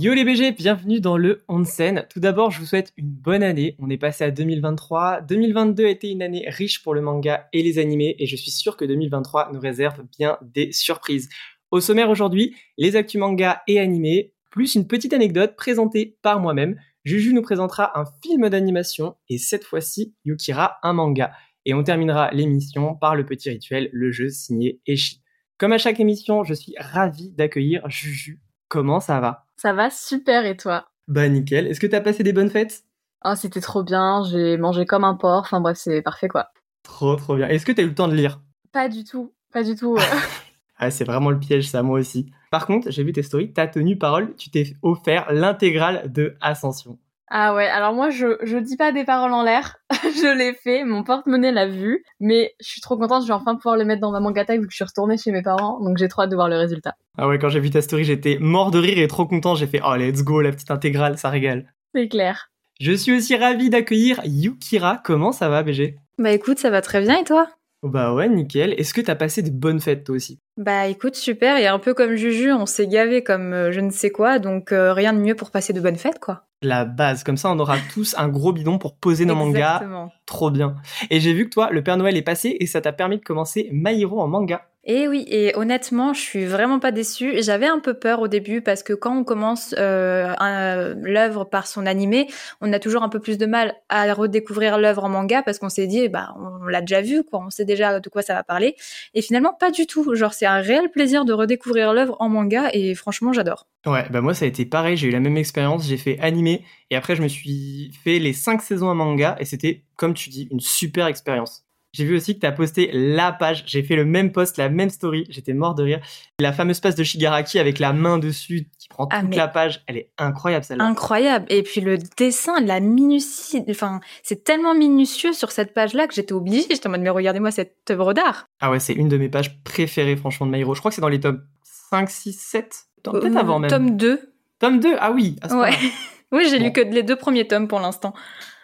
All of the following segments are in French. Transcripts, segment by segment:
Yo les BG, bienvenue dans le Onsen. Tout d'abord, je vous souhaite une bonne année. On est passé à 2023. 2022 a été une année riche pour le manga et les animés et je suis sûr que 2023 nous réserve bien des surprises. Au sommaire aujourd'hui, les actus manga et animés, plus une petite anecdote présentée par moi-même. Juju nous présentera un film d'animation et cette fois-ci, Yukira un manga. Et on terminera l'émission par le petit rituel, le jeu signé Eshi. Comme à chaque émission, je suis ravi d'accueillir Juju. Comment ça va? Ça va super et toi? Bah nickel. Est-ce que t'as passé des bonnes fêtes? Oh c'était trop bien, j'ai mangé comme un porc, enfin bref c'est parfait quoi. Trop trop bien. Est-ce que t'as eu le temps de lire? Pas du tout, pas du tout. ah c'est vraiment le piège ça moi aussi. Par contre j'ai vu tes stories, t'as tenu parole, tu t'es offert l'intégrale de Ascension. Ah ouais, alors moi je, je dis pas des paroles en l'air, je l'ai fait, mon porte-monnaie l'a vu, mais je suis trop contente, je vais enfin pouvoir le mettre dans ma mangata vu que je suis retournée chez mes parents, donc j'ai trop hâte de voir le résultat. Ah ouais, quand j'ai vu ta story, j'étais mort de rire et trop content, j'ai fait oh let's go, la petite intégrale, ça régale. C'est clair. Je suis aussi ravie d'accueillir Yukira, comment ça va BG Bah écoute, ça va très bien et toi? Bah ouais, nickel. Est-ce que t'as passé de bonnes fêtes toi aussi? Bah écoute, super. Et un peu comme Juju, on s'est gavé comme euh, je ne sais quoi, donc euh, rien de mieux pour passer de bonnes fêtes, quoi. La base, comme ça on aura tous un gros bidon pour poser nos mangas. Trop bien. Et j'ai vu que toi, le Père Noël est passé et ça t'a permis de commencer My Hero en manga. Et oui, et honnêtement, je suis vraiment pas déçue. J'avais un peu peur au début parce que quand on commence euh, l'œuvre par son animé, on a toujours un peu plus de mal à redécouvrir l'œuvre en manga parce qu'on s'est dit, bah, on l'a déjà vu, quoi. On sait déjà de quoi ça va parler. Et finalement, pas du tout. Genre, c'est un réel plaisir de redécouvrir l'œuvre en manga et franchement, j'adore. Ouais, bah moi ça a été pareil. J'ai eu la même expérience. J'ai fait animé et après je me suis fait les cinq saisons en manga et c'était, comme tu dis, une super expérience. J'ai vu aussi que tu as posté la page. J'ai fait le même post, la même story. J'étais mort de rire. La fameuse page de Shigaraki avec la main dessus qui prend ah, toute la page. Elle est incroyable celle-là. Incroyable. Et puis le dessin, la minutie. Enfin, c'est tellement minutieux sur cette page-là que j'étais obligée. J'étais en mode, mais regardez-moi cette œuvre d'art. Ah ouais, c'est une de mes pages préférées, franchement, de My Je crois que c'est dans les tomes 5, 6, 7. Peut-être euh, avant même. Tome 2. Tome 2 Ah oui. ouais. oui, j'ai lu que les deux premiers tomes pour l'instant.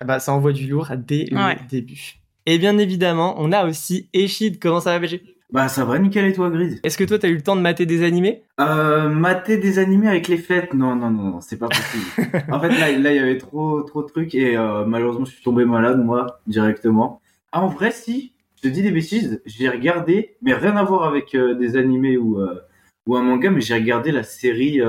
Ah bah, ça envoie du lourd dès le début. Et bien évidemment, on a aussi Eshid. Comment ça va, BG Bah ça va, nickel et toi, Grid Est-ce que toi, t'as eu le temps de mater des animés? Euh, mater des animés avec les fêtes? Non, non, non, c'est pas possible. en fait, là, il y avait trop, trop de trucs et euh, malheureusement, je suis tombé malade, moi, directement. Ah, en vrai, si, je te dis des bêtises, j'ai regardé, mais rien à voir avec euh, des animés ou, euh, ou un manga, mais j'ai regardé la série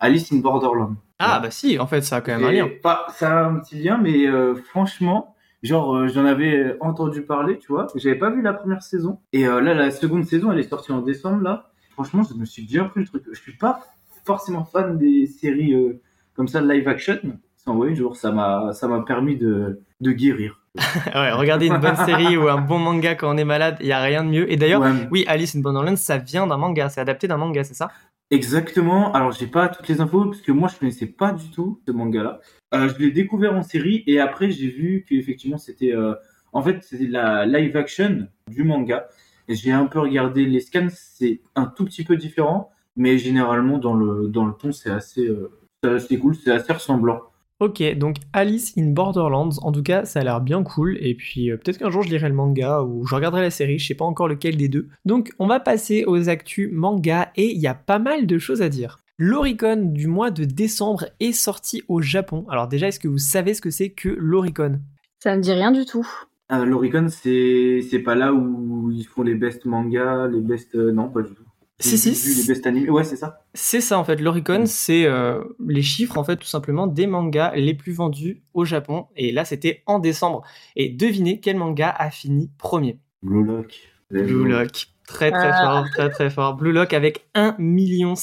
Alice in Borderland. Ah, bah si, en fait, ça a quand même un lien. Pas, ça a un petit lien, mais franchement, Genre, euh, j'en avais entendu parler, tu vois. J'avais pas vu la première saison. Et euh, là, la seconde saison, elle est sortie en décembre, là. Franchement, je me suis bien pris le truc. Je suis pas forcément fan des séries euh, comme ça, live action. Sans ouais, genre, ça m'a, ça m'a permis de, de guérir. ouais, regarder une bonne série ou un bon manga quand on est malade, il y a rien de mieux. Et d'ailleurs, oui, Alice in Wonderland, ça vient d'un manga, c'est adapté d'un manga, c'est ça? Exactement. Alors, j'ai pas toutes les infos parce que moi, je connaissais pas du tout ce manga-là. Euh, je l'ai découvert en série et après, j'ai vu qu'effectivement, c'était, euh, en fait, c'était la live action du manga. J'ai un peu regardé les scans. C'est un tout petit peu différent, mais généralement, dans le, dans le ton, c'est assez, euh, c'est cool, c'est assez ressemblant. Ok, donc Alice in Borderlands, en tout cas, ça a l'air bien cool. Et puis euh, peut-être qu'un jour je lirai le manga ou je regarderai la série, je sais pas encore lequel des deux. Donc on va passer aux actus manga et il y a pas mal de choses à dire. L'Oricon du mois de décembre est sorti au Japon. Alors déjà, est-ce que vous savez ce que c'est que l'Oricon? Ça me dit rien du tout. Euh, L'Oricon, c'est c'est pas là où ils font les best mangas, les best euh, non pas du tout. Si, si. Les best animés. Ouais, c'est ça. C'est ça, en fait. L'Oricon, c'est euh, les chiffres, en fait, tout simplement, des mangas les plus vendus au Japon. Et là, c'était en décembre. Et devinez quel manga a fini premier? Blue Lock. Blue Lock. Très, très ah. fort, très, très fort. Blue Lock avec 1,5 million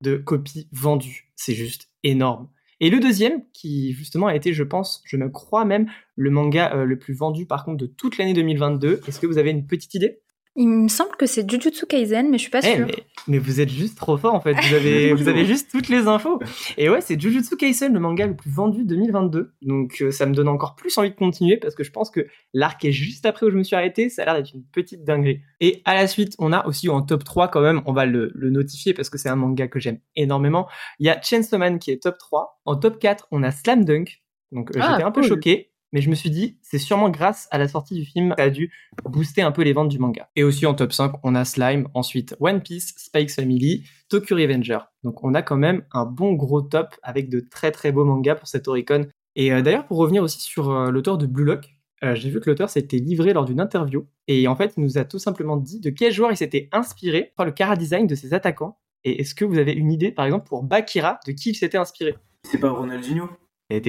de copies vendues. C'est juste énorme. Et le deuxième, qui justement a été, je pense, je me crois même, le manga euh, le plus vendu par contre de toute l'année 2022. Est-ce que vous avez une petite idée? Il me semble que c'est Jujutsu Kaisen, mais je suis pas Eh, sûre. mais, mais vous êtes juste trop fort en fait. Vous avez, vous avez juste toutes les infos. Et ouais, c'est Jujutsu Kaisen, le manga le plus vendu 2022. Donc euh, ça me donne encore plus envie de continuer parce que je pense que l'arc est juste après où je me suis arrêté. Ça a l'air d'être une petite dinguerie. Et à la suite, on a aussi en top 3 quand même, on va le, le notifier parce que c'est un manga que j'aime énormément. Il y a Chainsaw Man qui est top 3. En top 4, on a Slam Dunk. Donc euh, Ah, j'étais un peu choqué. Mais je me suis dit, c'est sûrement grâce à la sortie du film, ça a dû booster un peu les ventes du manga. Et aussi en top 5, on a Slime, ensuite One Piece, Spikes Family, Tokyo Revenger. Donc on a quand même un bon gros top avec de très très beaux mangas pour cette Oricon. Et euh, d'ailleurs, pour revenir aussi sur euh, l'auteur de Blue Lock, euh, j'ai vu que l'auteur s'était livré lors d'une interview. Et en fait, il nous a tout simplement dit de quel joueur il s'était inspiré par le cara design de ses attaquants. Et est-ce que vous avez une idée, par exemple, pour Bakira, de qui il s'était inspiré? C'est pas Ronaldinho?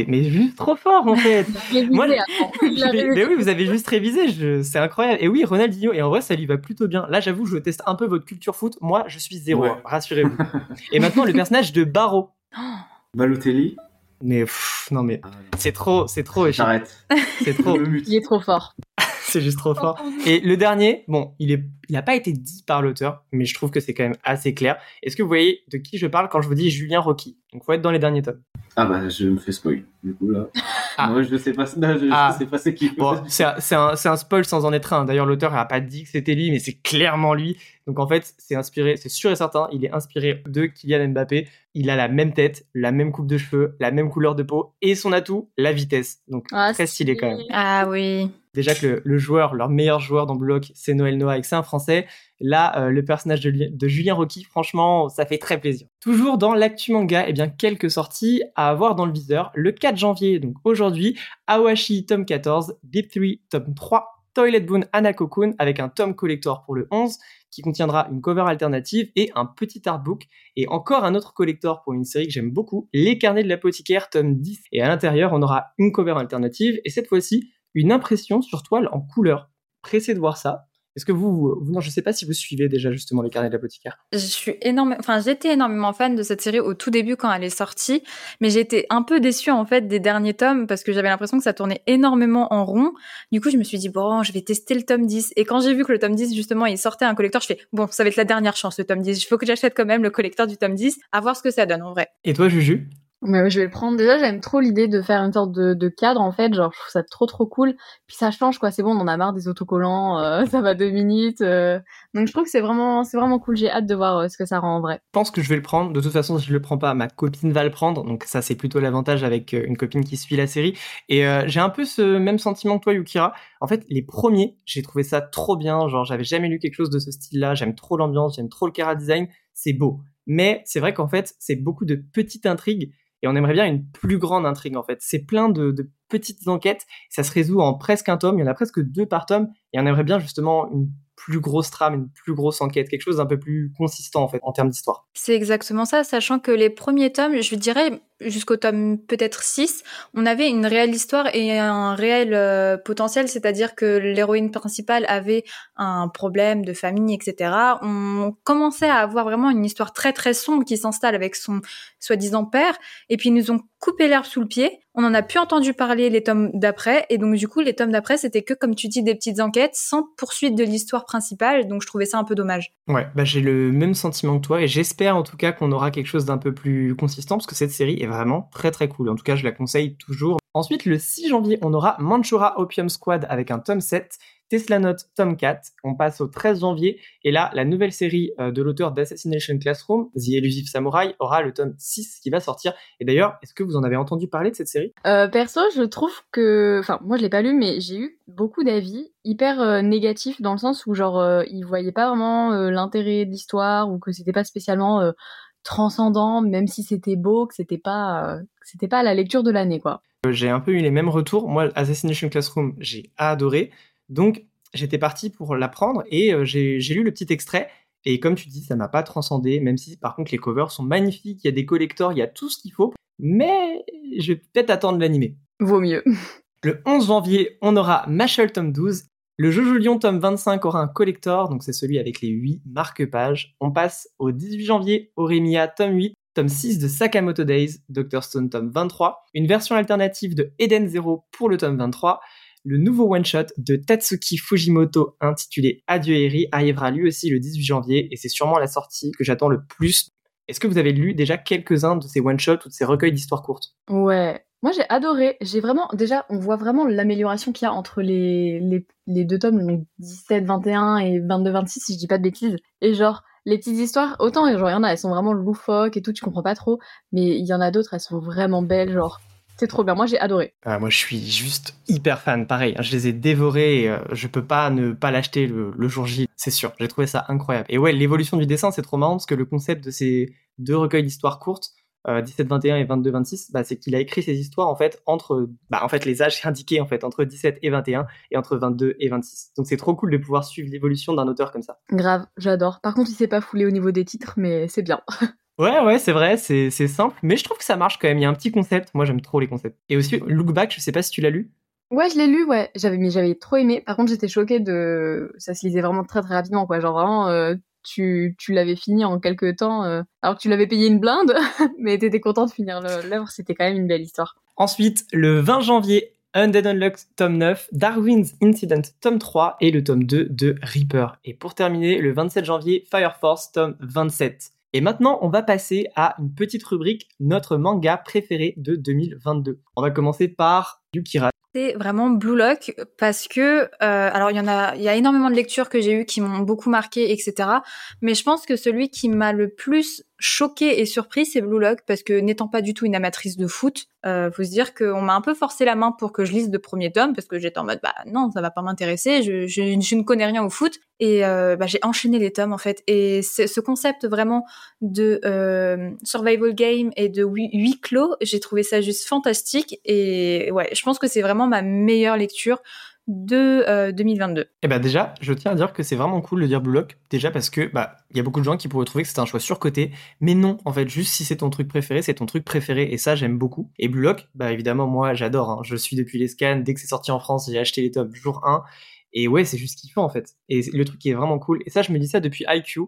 Mais juste trop fort en fait Moi, a mais, oui, vous avez juste révisé, je- c'est incroyable. Et oui, Ronaldinho, et en vrai, ça lui va plutôt bien. Là, j'avoue, je teste un peu votre culture foot. Moi, je suis zéro, Ouais. hein, rassurez-vous. et maintenant, le personnage de Barreau. Balotelli Mais pff, non, mais Ah, c'est trop, c'est trop. J'arrête. c'est trop. Il est trop fort. C'est juste trop fort. Et le dernier, bon, il est, il a pas été dit par l'auteur, mais je trouve que c'est quand même assez clair. Est-ce que vous voyez de qui je parle quand je vous dis Julien Rocky? Donc, faut être dans les derniers tomes. Ah bah je me fais spoil. Du coup là. Ah. Moi je sais pas, non, je, je Ah. sais pas c'est qui. Bon, c'est un, c'est un, spoil sans en être un. D'ailleurs, l'auteur a pas dit que c'était lui, mais c'est clairement lui. Donc en fait, c'est inspiré, c'est sûr et certain, il est inspiré de Kylian Mbappé. Il a la même tête, la même coupe de cheveux, la même couleur de peau et son atout, la vitesse. Donc Ah, très stylé quand même. Ah oui. Déjà que le, joueur, leur meilleur joueur dans Block, c'est Noël Noah et que c'est un Français. Là, euh, le personnage de Julien Rocky, franchement, ça fait très plaisir. Toujours dans l'actu manga, eh bien quelques sorties à avoir dans le viseur. Le 4 janvier, donc aujourd'hui, Awashi tome 14, Deep 3 tome 3, Toilet Boon Anakokun avec un tome collector pour le 11 qui contiendra une cover alternative et un petit artbook et encore un autre collector pour une série que j'aime beaucoup, Les Carnets de l'apothicaire tome 10 et à l'intérieur on aura une cover alternative et cette fois-ci une impression sur toile en couleur. Pressé de voir ça. Est-ce que vous, vous, non, je sais pas si vous suivez déjà justement les carnets de l'apothicaire. Je suis énormément, enfin, j'étais énormément fan de cette série au tout début quand elle est sortie, mais j'étais un peu déçue en fait des derniers tomes parce que j'avais l'impression que ça tournait énormément en rond. Du coup, je me suis dit bon, je vais tester le tome 10 et quand j'ai vu que le tome 10 justement, il sortait un collector, je fais bon, ça va être la dernière chance le tome 10. Il faut que j'achète quand même le collector du tome 10, à voir ce que ça donne en vrai. Et toi, Juju? Mais je vais le prendre. Déjà, j'aime trop l'idée de faire une sorte de, de cadre, en fait. Genre, je trouve ça trop, trop cool. Puis ça change, quoi. C'est bon, on en a marre des autocollants. euh, ça va deux minutes. euh. Donc, je trouve que c'est vraiment, c'est vraiment cool. J'ai hâte de voir euh, ce que ça rend en vrai. Je pense que je vais le prendre. De toute façon, si je le prends pas, ma copine va le prendre. Donc ça, c'est plutôt l'avantage avec euh, une copine qui suit la série. Et euh, j'ai un peu ce même sentiment que toi, Yukira. En fait, les premiers, j'ai trouvé ça trop bien. Genre, j'avais jamais lu quelque chose de ce style-là. J'aime trop l'ambiance, j'aime trop le cara design. C'est beau. Mais c'est vrai qu'en fait, c'est beaucoup de petites intrigues. Et on aimerait bien une plus grande intrigue, en fait. C'est plein de, de petites enquêtes. Ça se résout en presque un tome. Il y en a presque deux par tome. Et on aimerait bien justement une plus grosse trame, une plus grosse enquête, quelque chose d'un peu plus consistant en fait en termes d'histoire. C'est exactement ça, sachant que les premiers tomes, je dirais jusqu'au tome peut-être 6, on avait une réelle histoire et un réel euh, potentiel, c'est-à-dire que l'héroïne principale avait un problème de famille, etc. On commençait à avoir vraiment une histoire très très sombre qui s'installe avec son soi-disant père, et puis ils nous ont coupé l'herbe sous le pied. On n'en a plus entendu parler les tomes d'après, et donc du coup les tomes d'après c'était que comme tu dis des petites enquêtes sans poursuite de l'histoire principale, donc je trouvais ça un peu dommage. Ouais, bah j'ai le même sentiment que toi et j'espère en tout cas qu'on aura quelque chose d'un peu plus consistant parce que cette série est vraiment très très cool. En tout cas, je la conseille toujours. Ensuite, le 6 janvier, on aura Manchura Opium Squad avec un tome 7, Tesla Note tome 4. On passe au 13 janvier et là, la nouvelle série euh, de l'auteur d'Assassination Classroom, The Elusive Samurai, aura le tome 6 qui va sortir. Et d'ailleurs, est-ce que vous en avez entendu parler de cette série? Euh, perso, je trouve que, enfin, moi je l'ai pas lu, mais j'ai eu beaucoup d'avis hyper euh, négatifs dans le sens où genre euh, ils voyaient pas vraiment euh, l'intérêt de l'histoire ou que c'était pas spécialement transcendant, même si c'était beau, que c'était pas, euh, c'était pas la lecture de l'année quoi. Euh, J'ai un peu eu les mêmes retours. Moi, Assassination Classroom, j'ai adoré. Donc, j'étais parti pour l'apprendre et euh, j'ai j'ai lu le petit extrait. Et comme tu dis, ça m'a pas transcendé, même si par contre les covers sont magnifiques, il y a des collectors, il y a tout ce qu'il faut. Mais je vais peut-être attendre l'animé. Vaut mieux. Le 11 janvier, on aura Mashal tome 12. Le Jojo Lion tome 25 aura un collector, donc c'est celui avec les 8 marque-pages. On passe au 18 janvier, Oremia tome 8, tome 6 de Sakamoto Days, Dr. Stone tome 23, une version alternative de Eden Zero pour le tome 23, le nouveau one-shot de Tatsuki Fujimoto intitulé Adieu Eri arrivera lui aussi le 18 janvier et c'est sûrement la sortie que j'attends le plus. Est-ce que vous avez lu déjà quelques-uns de ces one-shots ou de ces recueils d'histoires courtes? Ouais, moi j'ai adoré. J'ai vraiment, déjà, on voit vraiment l'amélioration qu'il y a entre les, les, les deux tomes, donc 17, 21 et 22, 26, si je dis pas de bêtises. Et genre, les petites histoires, autant genre il y en a, elles sont vraiment loufoques et tout, tu comprends pas trop, mais il y en a d'autres, elles sont vraiment belles, genre c'est trop bien. Moi, j'ai adoré. Ah, moi, je suis juste hyper fan. Pareil, hein, je les ai dévorés euh, je peux pas ne pas l'acheter le, le, jour J, c'est sûr. J'ai trouvé ça incroyable. Et ouais, l'évolution du dessin, c'est trop marrant parce que le concept de ces deux recueils d'histoires courtes, euh, 17-21 et 22-26, bah, c'est qu'il a écrit ces histoires en fait entre, bah, en fait, les âges indiqués en fait entre 17 et 21 et entre 22 et 26. Donc c'est trop cool de pouvoir suivre l'évolution d'un auteur comme ça. Grave, j'adore. Par contre, il s'est pas foulé au niveau des titres, mais c'est bien. Ouais, ouais, c'est vrai, c'est simple, mais je trouve que ça marche quand même. Il y a un petit concept. Moi, j'aime trop les concepts. Et aussi, Look Back, je sais pas si tu l'as lu. Ouais, je l'ai lu, ouais. J'avais, mais j'avais trop aimé. Par contre, j'étais choquée de. Ça se lisait vraiment très très rapidement, quoi. Genre vraiment, euh, tu, l'avais fini en quelques temps, euh, alors que tu l'avais payé une blinde, mais t'étais content de finir l'œuvre. C'était quand même une belle histoire. Ensuite, le 20 janvier, Undead Unlocked tome 9, Darwin's Incident tome 3 et le tome 2 de Reaper. Et pour terminer, le 27 janvier, Fire Force tome 27. Et maintenant, on va passer à une petite rubrique, notre manga préféré de 2022. On va commencer par Yukira. C'est vraiment Blue Lock parce que, euh, alors il y en a, il y a énormément de lectures que j'ai eues qui m'ont beaucoup marqué, etc. Mais je pense que celui qui m'a le plus choqué et surpris, c'est Blue Lock parce que n'étant pas du tout une amatrice de foot, euh, faut se dire qu'on m'a un peu forcé la main pour que je lise le premier tome parce que j'étais en mode bah non, ça va pas m'intéresser, je, ne connais rien au foot et euh, bah, j'ai enchaîné les tomes en fait. Et ce concept vraiment de euh, survival game et de huis clos, j'ai trouvé ça juste fantastique et ouais, je pense que c'est vraiment ma meilleure lecture de euh, 2022. Eh ben déjà, je tiens à dire que c'est vraiment cool de dire Blue Lock, déjà parce que bah il y a beaucoup de gens qui pourraient trouver que c'est un choix surcoté, mais non, en fait, juste si c'est ton truc préféré, c'est ton truc préféré et ça j'aime beaucoup. Et Blue Lock, bah évidemment moi j'adore, hein. je suis depuis les scans, dès que c'est sorti en France, j'ai acheté les tomes jour 1 et ouais, c'est juste kiffant en fait. Et le truc qui est vraiment cool et ça je me dis ça depuis IQ,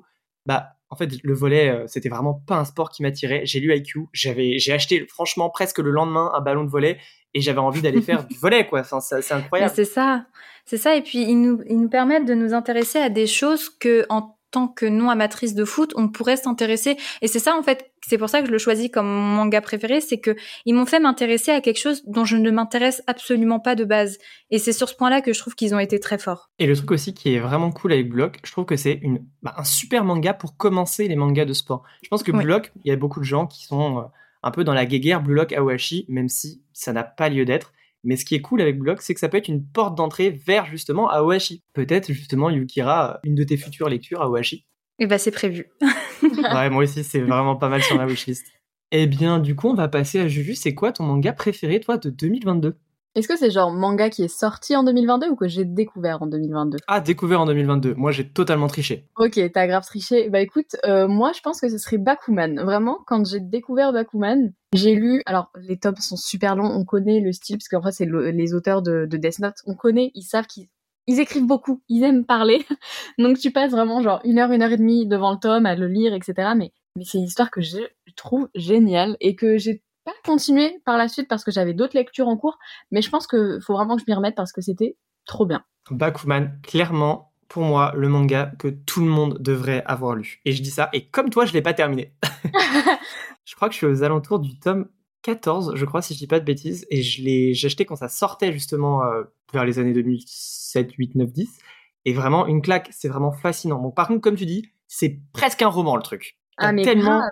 bah en fait le volet euh, c'était vraiment pas un sport qui m'attirait. J'ai lu IQ, j'ai acheté franchement presque le lendemain un ballon de volet et j'avais envie d'aller faire du volet quoi. Enfin c'est incroyable. c'est ça. C'est ça et puis ils nous ils nous permettent de nous intéresser à des choses que en tant que non amatrice de foot on pourrait s'intéresser. Et c'est ça en fait c'est pour ça que je le choisis comme mon manga préféré c'est que ils m'ont fait m'intéresser à quelque chose dont je ne m'intéresse absolument pas de base. Et c'est sur ce point là que je trouve qu'ils ont été très forts. Et le truc aussi qui est vraiment cool avec Block je trouve que c'est une bah, un super manga pour commencer les mangas de sport. Je pense que oui. Block il y a beaucoup de gens qui sont euh, un peu dans la guéguerre Blue Lock Awashi, même si ça n'a pas lieu d'être. Mais ce qui est cool avec Blue Lock, c'est que ça peut être une porte d'entrée vers justement Awashi. Peut-être justement Yukira, une de tes futures lectures Awashi. Eh ben c'est prévu. ouais, moi aussi, c'est vraiment pas mal sur la wishlist. Eh bien, du coup, on va passer à Juju. C'est quoi ton manga préféré, toi, de 2022 est-ce que c'est genre manga qui est sorti en 2022 ou que j'ai découvert en 2022 Ah, découvert en 2022. Moi, j'ai totalement triché. Ok, t'as grave triché. Bah écoute, euh, moi, je pense que ce serait Bakuman. Vraiment, quand j'ai découvert Bakuman, j'ai lu. Alors, les tomes sont super longs. On connaît le style parce qu'en fait, c'est le, les auteurs de, de Death Note. On connaît. Ils savent qu'ils ils écrivent beaucoup, ils aiment parler. Donc tu passes vraiment genre une heure, une heure et demie devant le tome à le lire, etc. Mais, mais c'est une histoire que je trouve géniale et que j'ai pas continué par la suite parce que j'avais d'autres lectures en cours, mais je pense que faut vraiment que je m'y remette parce que c'était trop bien. Bakuman, clairement, pour moi, le manga que tout le monde devrait avoir lu. Et je dis ça, et comme toi, je l'ai pas terminé. je crois que je suis aux alentours du tome 14, je crois, si je dis pas de bêtises, et je l'ai, j'ai acheté quand ça sortait justement euh, vers les années 2007, 8, 9, 10. Et vraiment, une claque, c'est vraiment fascinant. Bon, par contre, comme tu dis, c'est presque un roman, le truc. Ah, mais tellement, grave.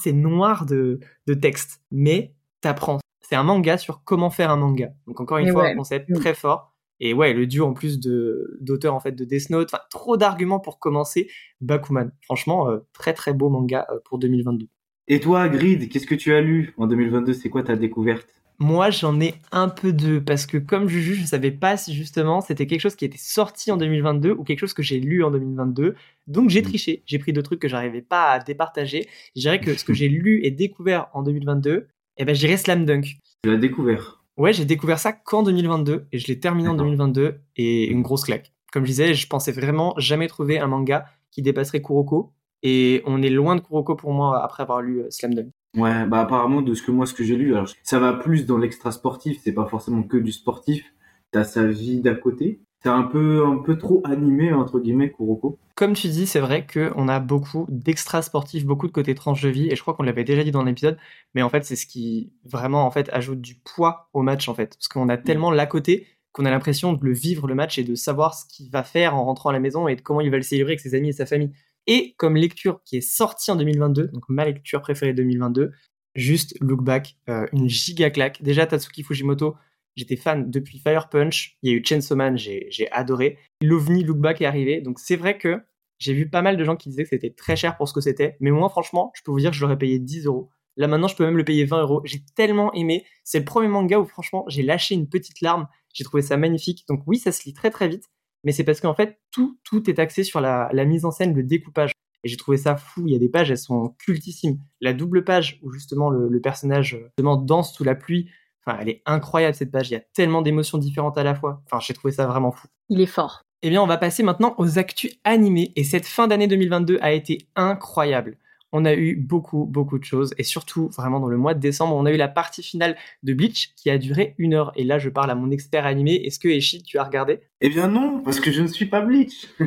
C'est noir de, de texte, mais t'apprends. C'est un manga sur comment faire un manga. Donc encore une Mais fois, ouais. un concept Mm. très fort. Et ouais, le duo en plus de d'auteurs en fait de Death Note, enfin trop d'arguments pour commencer Bakuman. Franchement, euh, très très beau manga euh, pour 2022. Et toi, Grid, qu'est-ce que tu as lu en 2022 C'est quoi ta découverte? Moi, j'en ai un peu deux parce que comme Juju, je savais pas si justement c'était quelque chose qui était sorti en 2022 ou quelque chose que j'ai lu en 2022. Donc j'ai Mm. triché, j'ai pris deux trucs que j'arrivais pas à départager. Je dirais que ce que j'ai lu et découvert en 2022, eh ben je dirais Slam Dunk. Tu l'as découvert. Ouais, j'ai découvert ça qu'en 2022 et je l'ai terminé en D'accord. 2022 et une grosse claque. Comme je disais, je pensais vraiment jamais trouver un manga qui dépasserait Kuroko et on est loin de Kuroko pour moi après avoir lu euh, Slam Dunk. Ouais, bah apparemment de ce que moi ce que j'ai lu, alors ça va plus dans l'extra sportif, c'est pas forcément que du sportif. t'as sa vie d'à côté. C'est un peu, un peu trop animé, entre guillemets, Kuroko. Comme tu dis, c'est vrai qu'on a beaucoup d'extra sportifs, beaucoup de côté tranche de vie, et je crois qu'on l'avait déjà dit dans l'épisode, mais en fait, c'est ce qui vraiment en fait ajoute du poids au match en fait, parce qu'on a tellement l'à côté qu'on a l'impression de le vivre le match et de savoir ce qu'il va faire en rentrant à la maison et de comment il va le célébrer avec ses amis et sa famille. Et comme lecture qui est sortie en 2022, donc ma lecture préférée 2022, juste Look Back, euh, une giga claque. Déjà Tatsuki Fujimoto, j'étais fan depuis Fire Punch, il y a eu Chainsaw Man, j'ai adoré. L'OVNI Look Back est arrivé, donc c'est vrai que j'ai vu pas mal de gens qui disaient que c'était très cher pour ce que c'était, mais moi franchement, je peux vous dire que je l'aurais payé 10 euros. Là maintenant, je peux même le payer 20 euros. J'ai tellement aimé. C'est le premier manga où franchement, j'ai lâché une petite larme j'ai trouvé ça magnifique. Donc oui, ça se lit très très vite, mais c'est parce qu'en fait, tout, tout est axé sur la, mise en scène, le découpage. Et j'ai trouvé ça fou. Il y a des pages, elles sont cultissimes. La double page où justement le, personnage justement danse sous la pluie. Enfin, elle est incroyable cette page. Il y a tellement d'émotions différentes à la fois. Enfin, j'ai trouvé ça vraiment fou. Il est fort. Eh bien, on va passer maintenant aux actus animés. Et cette fin d'année 2022 a été incroyable on a eu beaucoup, beaucoup de choses. Et surtout, vraiment, dans le mois de décembre, on a eu la partie finale de Bleach qui a duré une heure. Et là, je parle à mon expert animé. Est-ce que, Eshi, tu as regardé? Eh bien non, parce que je ne suis pas Bleach.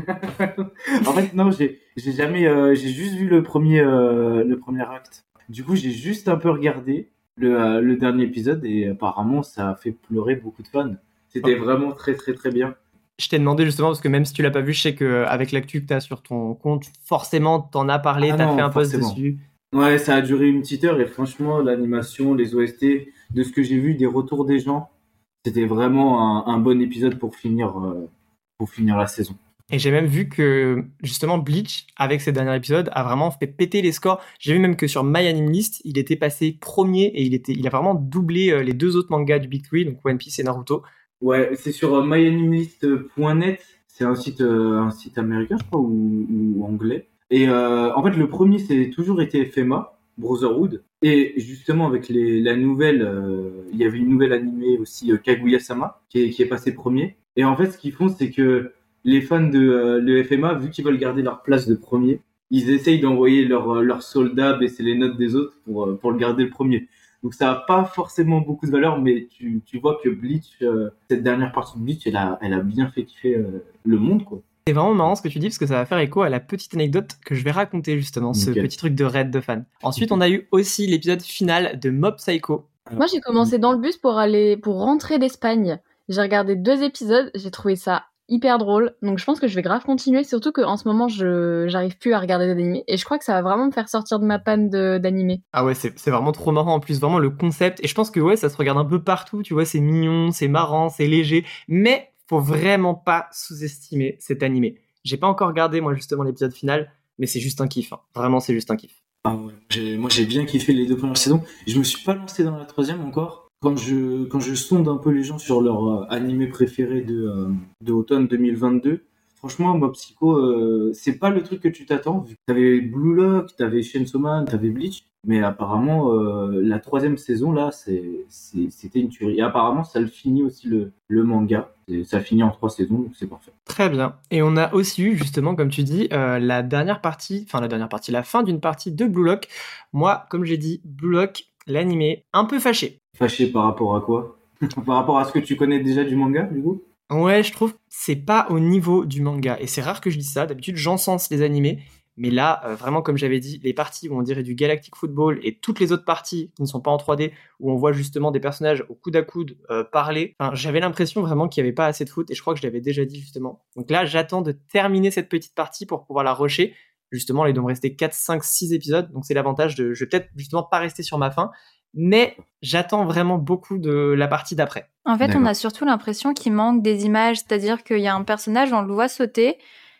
en fait, non, j'ai jamais... Euh, j'ai juste vu le premier, euh, le premier acte. Du coup, j'ai juste un peu regardé le, euh, le, dernier épisode et apparemment, ça a fait pleurer beaucoup de fans. C'était vraiment très, très, très bien je t'ai demandé justement parce que même si tu l'as pas vu, je sais qu'avec l'actu que tu as sur ton compte, forcément t'en as parlé, ah tu as fait un post dessus. Ouais, ça a duré une petite heure et franchement, l'animation, les OST, de ce que j'ai vu, des retours des gens, c'était vraiment un, bon épisode pour finir, euh, pour finir la saison. Et j'ai même vu que justement Bleach, avec ses derniers épisodes, a vraiment fait péter les scores. J'ai vu même que sur My Anime List, il était passé premier et il, était, il a vraiment doublé euh, les deux autres mangas du Big Three, donc One Piece et Naruto. Ouais, c'est sur euh, myanimist.net. C'est un site, euh, un site américain, je crois, ou, anglais. Et euh, en fait, le premier, c'est toujours été FMA, Brotherhood. Et justement, avec les, la nouvelle, il y avait une nouvelle animée aussi, Kaguya-sama, qui est, qui est passé premier. Et en fait, ce qu'ils font, c'est que les fans de le FMA, vu qu'ils veulent garder leur place de premier, ils essayent d'envoyer leurs leur soldats baisser les notes des autres pour, pour le garder le premier. Donc ça n'a pas forcément beaucoup de valeur, mais tu, tu vois que Bleach, euh, cette dernière partie de Bleach, elle a, elle a bien fait kiffer euh, le monde, quoi. C'est vraiment marrant ce que tu dis parce que ça va faire écho à la petite anecdote que je vais raconter justement, ce petit truc de raid de fan. Ensuite, on a eu aussi l'épisode final de Mob Psycho. Moi, j'ai commencé dans le bus pour aller pour rentrer d'Espagne. J'ai regardé deux épisodes, j'ai trouvé ça hyper drôle. Donc je pense que je vais grave continuer, surtout qu'en ce moment je j'arrive plus à regarder d'animé et je crois que ça va vraiment me faire sortir de ma panne d'animé. Ah ouais, c'est vraiment trop marrant en plus, vraiment le concept. Et je pense que ouais, ça se regarde un peu partout, tu vois, c'est mignon, c'est marrant, c'est léger, mais faut vraiment pas sous-estimer cet animé. J'ai pas encore regardé moi justement l'épisode final, mais c'est juste un kiff. Hein. Vraiment, c'est juste un kiff. Ah ouais, moi j'ai bien kiffé les deux premières saisons. Je me suis pas lancé dans la troisième encore quand je, quand je sonde un peu les gens sur leur euh, animé préféré de, euh, de automne 2022, franchement, Mob Psycho, euh, c'est pas le truc que tu t'attends. T'avais Blue Lock, t'avais Chainsaw Man, t'avais Bleach, mais apparemment, la troisième saison, là, c'était une tuerie. Et apparemment, ça le finit aussi le, le manga. Ça finit en trois saisons, donc c'est parfait. Très bien. Et on a aussi eu, justement, comme tu dis, la dernière partie, enfin la dernière partie, la fin d'une partie de Blue Lock. Moi, comme j'ai dit, Blue Lock, l'animé, un peu fâché. Fâché par rapport à quoi? Par rapport à ce que tu connais déjà du manga, du coup? Ouais, je trouve que c'est pas au niveau du manga. Et c'est rare que je dise ça. D'habitude, j'encense les animés. Mais là, euh, vraiment, comme j'avais dit, les parties où on dirait du Galactic Football et toutes les autres parties qui ne sont pas en 3D, où on voit justement des personnages au coude à coude euh, parler, j'avais l'impression vraiment qu'il n'y avait pas assez de foot et je crois que je l'avais déjà dit justement. Donc là, j'attends de terminer cette petite partie pour pouvoir la rusher. Justement, il doit me rester 4, 5, 6 épisodes, donc c'est l'avantage de. Je vais peut-être justement pas rester sur ma fin, mais j'attends vraiment beaucoup de la partie d'après. En fait, on a surtout l'impression qu'il manque des images, c'est-à-dire qu'il y a un personnage, on le voit sauter,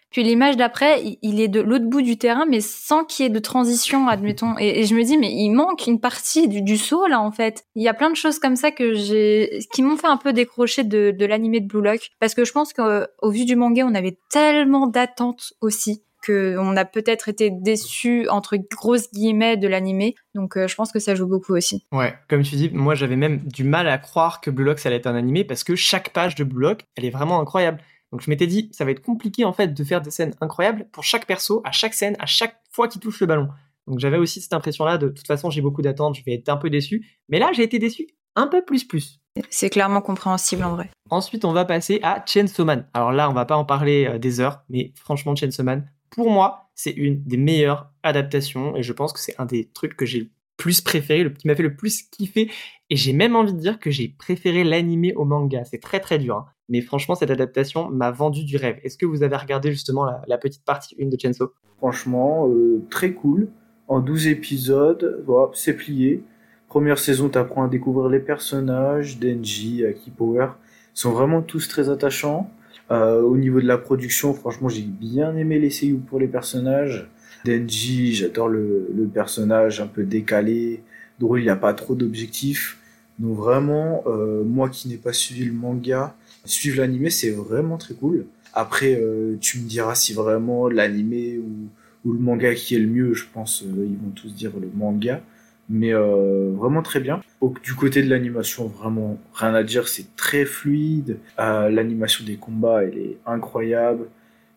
puis l'image d'après, il est de l'autre bout du terrain, mais sans qu'il y ait de transition, admettons. Et, je me dis, mais il manque une partie du, saut là, en fait. Il y a plein de choses comme ça que j'ai, qui m'ont fait un peu décrocher de, de l'animé de Blue Lock, parce que je pense qu'au vu du manga, on avait tellement d'attentes aussi on a peut-être été déçu entre grosses guillemets de l'animé. Donc euh, je pense que ça joue beaucoup aussi. Ouais, comme tu dis, moi j'avais même du mal à croire que Blue Lock ça allait être un animé parce que chaque page de Blue Lock, elle est vraiment incroyable. Donc je m'étais dit, ça va être compliqué en fait de faire des scènes incroyables pour chaque perso, à chaque scène, à chaque fois qu'il touche le ballon. Donc j'avais aussi cette impression-là de, toute façon j'ai beaucoup d'attentes, je vais être un peu déçu. Mais là j'ai été déçu un peu plus plus. C'est clairement compréhensible en vrai. Ensuite, on va passer à Chainsaw Man. Alors là, on va pas en parler euh, des heures, mais franchement, Chainsaw Man, pour moi, c'est une des meilleures adaptations et je pense que c'est un des trucs que j'ai le plus préféré, qui m'a fait le plus kiffer. Et j'ai même envie de dire que j'ai préféré l'animé au manga. C'est très très dur. Hein. Mais franchement, cette adaptation m'a vendu du rêve. Est-ce que vous avez regardé justement la, petite partie 1 de Chainsaw? Franchement, euh, très cool. En 12 épisodes, c'est plié. Première saison, tu apprends à découvrir les personnages, Denji, Aki Power. Ils sont vraiment tous très attachants. Euh, au niveau de la production, franchement, j'ai bien aimé les seiyuu pour les personnages. Denji, j'adore le, le, personnage un peu décalé, drôle, il n'y a pas trop d'objectifs. Donc vraiment, euh, moi qui n'ai pas suivi le manga, suivre l'animé, c'est vraiment très cool. Après, euh, tu me diras si vraiment l'animé ou, ou, le manga qui est le mieux, je pense, ils vont tous dire le manga. Mais euh, vraiment très bien. du côté de l'animation, vraiment rien à dire, c'est très fluide. Euh, l'animation des combats, elle est incroyable.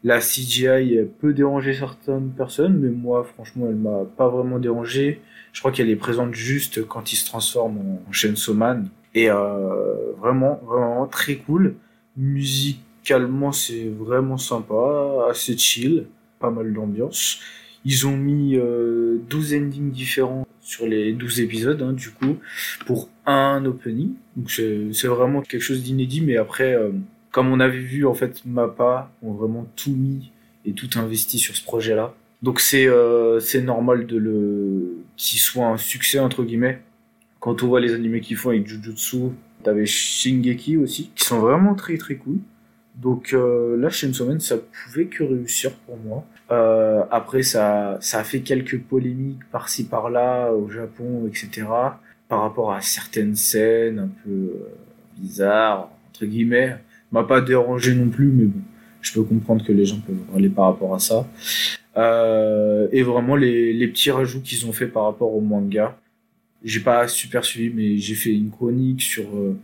La CGI peut déranger certaines personnes, mais moi, franchement, elle m'a pas vraiment dérangé. Je crois qu'elle est présente juste quand il se transforme en Chainsaw Man. Et euh, vraiment, vraiment très cool. Musicalement, c'est vraiment sympa, assez chill, pas mal d'ambiance. Ils ont mis euh, 12 endings différents sur les 12 épisodes, hein, du coup, pour un opening. Donc c'est vraiment quelque chose d'inédit, mais après, euh, comme on avait vu, en fait, MAPPA ont vraiment tout mis et tout investi sur ce projet-là. Donc c'est euh, normal de le qu'il soit un succès entre guillemets. Quand on voit les animés qu'ils font avec Jujutsu, t'avais Shingeki aussi, qui sont vraiment très très cool. Donc euh, là, Chainsaw Man, ça pouvait que réussir pour moi. Euh, après, ça, ça a fait quelques polémiques par-ci par-là au Japon, etc. Par rapport à certaines scènes un peu euh, bizarres, entre guillemets m'a pas dérangé non plus, mais bon, je peux comprendre que les gens peuvent aller par rapport à ça. Euh, et vraiment les, les petits rajouts qu'ils ont fait par rapport au manga, j'ai pas super suivi, mais j'ai fait une chronique sur euh,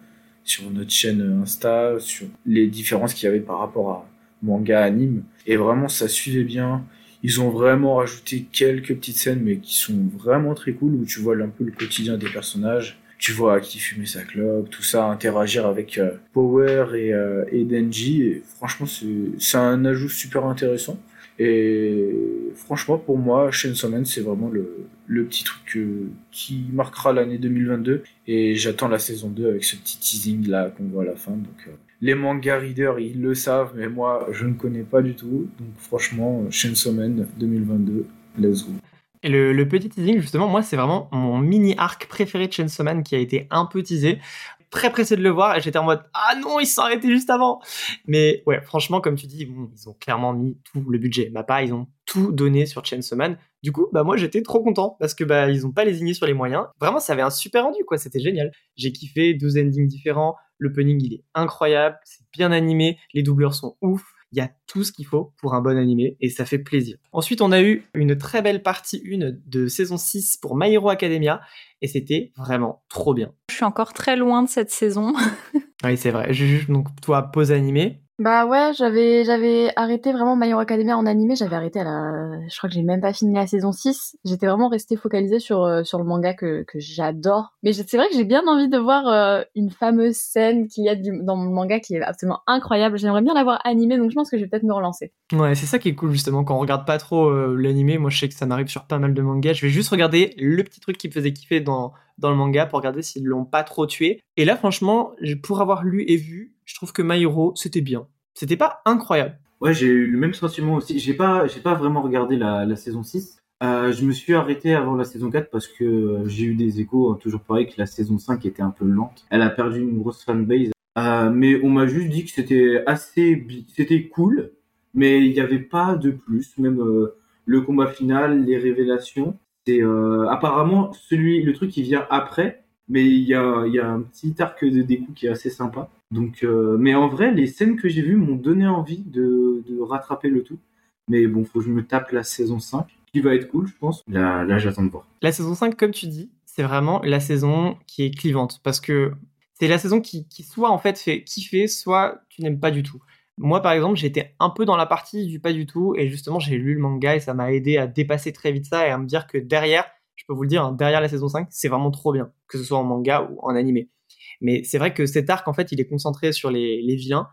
sur notre chaîne Insta sur les différences qu'il y avait par rapport à manga anime, et vraiment ça suivait bien. Ils ont vraiment rajouté quelques petites scènes, mais qui sont vraiment très cool, où tu vois un peu le quotidien des personnages tu vois qui fumait sa clope, tout ça, interagir avec euh, Power et, euh, et Denji. Franchement, c'est un ajout super intéressant. Et franchement, pour moi, Chainsaw Man, c'est vraiment le, le petit truc qui marquera l'année 2022. Et j'attends la saison 2 avec ce petit teasing là qu'on voit à la fin. Donc, euh, les manga readers, ils le savent, mais moi, je ne connais pas du tout. Donc, franchement, Chainsaw Man 2022, let's go. Et le, petit teasing, justement, moi, c'est vraiment mon mini arc préféré de Chainsaw Man qui a été un peu teasé. Très pressé de le voir et j'étais en mode ah non ils se sont juste avant. Mais ouais franchement comme tu dis ils ont clairement mis tout le budget. Mappa ils ont tout donné sur Chainsaw Man du coup bah moi j'étais trop content parce que bah ils ont pas lésigné sur les moyens. Vraiment ça avait un super rendu quoi. C'était génial. J'ai kiffé 12 endings différents le punning il est incroyable c'est bien animé les doubleurs sont ouf il y a tout ce qu'il faut pour un bon animé et ça fait plaisir. Ensuite, on a eu une très belle partie 1 de saison 6 pour My Hero Academia et c'était vraiment trop bien. Je suis encore très loin de cette saison. oui, c'est vrai. Donc, toi, pause animé, bah ouais, j'avais j'avais arrêté vraiment My Hero Academia en animé, j'avais arrêté à la je crois que j'ai même pas fini la saison 6. J'étais vraiment restée focalisée sur euh, sur le manga que que j'adore. Mais c'est vrai que j'ai bien envie de voir euh, une fameuse scène qu'il y a dans le manga qui est absolument incroyable. J'aimerais bien l'avoir animée donc je pense que je vais peut-être me relancer. Ouais, c'est ça qui est cool justement quand on regarde pas trop euh, l'animé. Moi je sais que ça m'arrive sur pas mal de mangas, je vais juste regarder le petit truc qui me faisait kiffer dans dans le manga pour regarder s'ils l'ont pas trop tué. Et là franchement, pour avoir lu et vu, je trouve que My Hero, c'était bien. C'était pas incroyable. Ouais, j'ai eu le même sentiment aussi. J'ai pas, j'ai pas vraiment regardé la, saison 6. Euh, je me suis arrêté avant la saison 4 parce que euh, j'ai eu des échos, hein, toujours pareil, que la saison 5 était un peu lente. Elle a perdu une grosse fanbase. Euh, mais on m'a juste dit que c'était assez, c'était cool, mais il n'y avait pas de plus. Même le combat final, les révélations. C'est apparemment celui, le truc qui vient après, mais il y a, y a un petit arc de découp qui est assez sympa. Donc, euh, mais en vrai, les scènes que j'ai vues m'ont donné envie de, rattraper le tout. Mais bon, faut que je me tape la saison 5, qui va être cool, je pense. Là, là j'attends de voir. La saison 5, comme tu dis, c'est vraiment la saison qui est clivante. Parce que c'est la saison qui, qui soit en fait fait kiffer, soit tu n'aimes pas du tout. Moi, par exemple, j'étais un peu dans la partie du pas du tout, et justement, j'ai lu le manga et ça m'a aidé à dépasser très vite ça et à me dire que derrière, je peux vous le dire, hein, derrière la saison 5, c'est vraiment trop bien, que ce soit en manga ou en animé. Mais c'est vrai que cet arc, en fait, il est concentré sur les, les vilains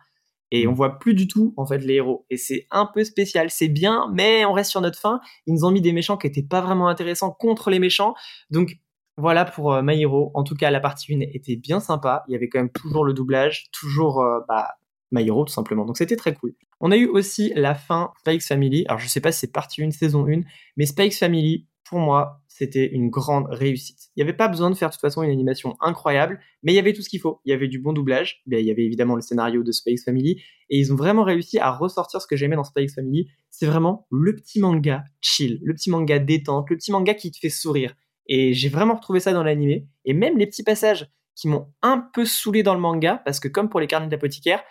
et Mm. on voit plus du tout en fait les héros. Et c'est un peu spécial. C'est bien mais on reste sur notre fin. Ils nous ont mis des méchants qui étaient pas vraiment intéressants contre les méchants. Donc voilà pour euh, My Hero. En tout cas la partie 1 était bien sympa. Il y avait quand même toujours le doublage toujours euh, bah, My Hero tout simplement. Donc c'était très cool. On a eu aussi la fin Spikes Family. Alors je sais pas si c'est partie 1 saison 1 mais Spikes Family pour moi c'était une grande réussite. Il n'y avait pas besoin de faire de toute façon une animation incroyable, mais il y avait tout ce qu'il faut. Il y avait du bon doublage, il y avait évidemment le scénario de Space Family, et ils ont vraiment réussi à ressortir ce que j'aimais dans Space Family. C'est vraiment le petit manga chill, le petit manga détente, le petit manga qui te fait sourire. Et j'ai vraiment retrouvé ça dans l'animé, et même les petits passages qui m'ont un peu saoulé dans le manga, parce que comme pour les carnets d'apothicaire,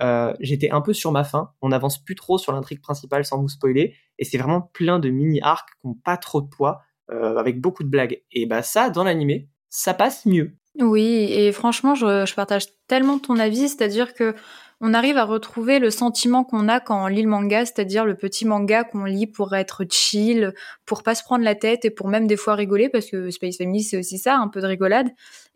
euh, j'étais un peu sur ma faim. On n'avance plus trop sur l'intrigue principale sans vous spoiler, et c'est vraiment plein de mini-arcs qui n'ont pas trop de poids euh, avec beaucoup de blagues. Et bah ça, dans l'animé, ça passe mieux. Oui, et franchement, je, je partage tellement ton avis, c'est-à-dire que on arrive à retrouver le sentiment qu'on a quand on lit le manga, c'est-à-dire le petit manga qu'on lit pour être chill, pour pas se prendre la tête et pour même des fois rigoler, parce que Space Family c'est aussi ça, un peu de rigolade.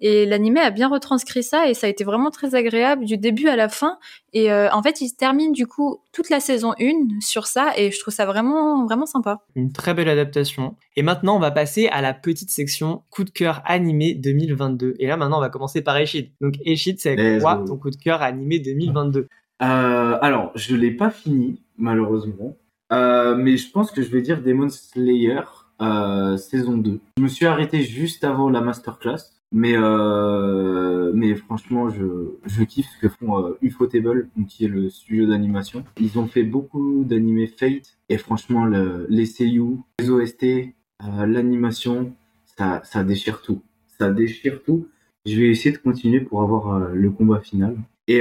Et l'animé a bien retranscrit ça et ça a été vraiment très agréable du début à la fin. Et euh, en fait, il se termine du coup toute la saison 1 sur ça et je trouve ça vraiment vraiment sympa. Une très belle adaptation. Et maintenant, on va passer à la petite section coup de cœur animé 2022. Et là, maintenant, on va commencer par Eshid. Donc, Eshid, c'est quoi ton coup de cœur animé 2022 Euh, alors, je l'ai pas fini, malheureusement. Euh, mais je pense que je vais dire Demon Slayer euh, saison 2. Je me suis arrêté juste avant la masterclass. Mais, euh, mais franchement, je, kiffe ce que font euh, Ufotable, qui est le studio d'animation. Ils ont fait beaucoup d'animés Fate. Et franchement, le, les seiyuu, les OST, euh, l'animation, ça, ça déchire tout. Ça déchire tout. Je vais essayer de continuer pour avoir euh, le combat final. Et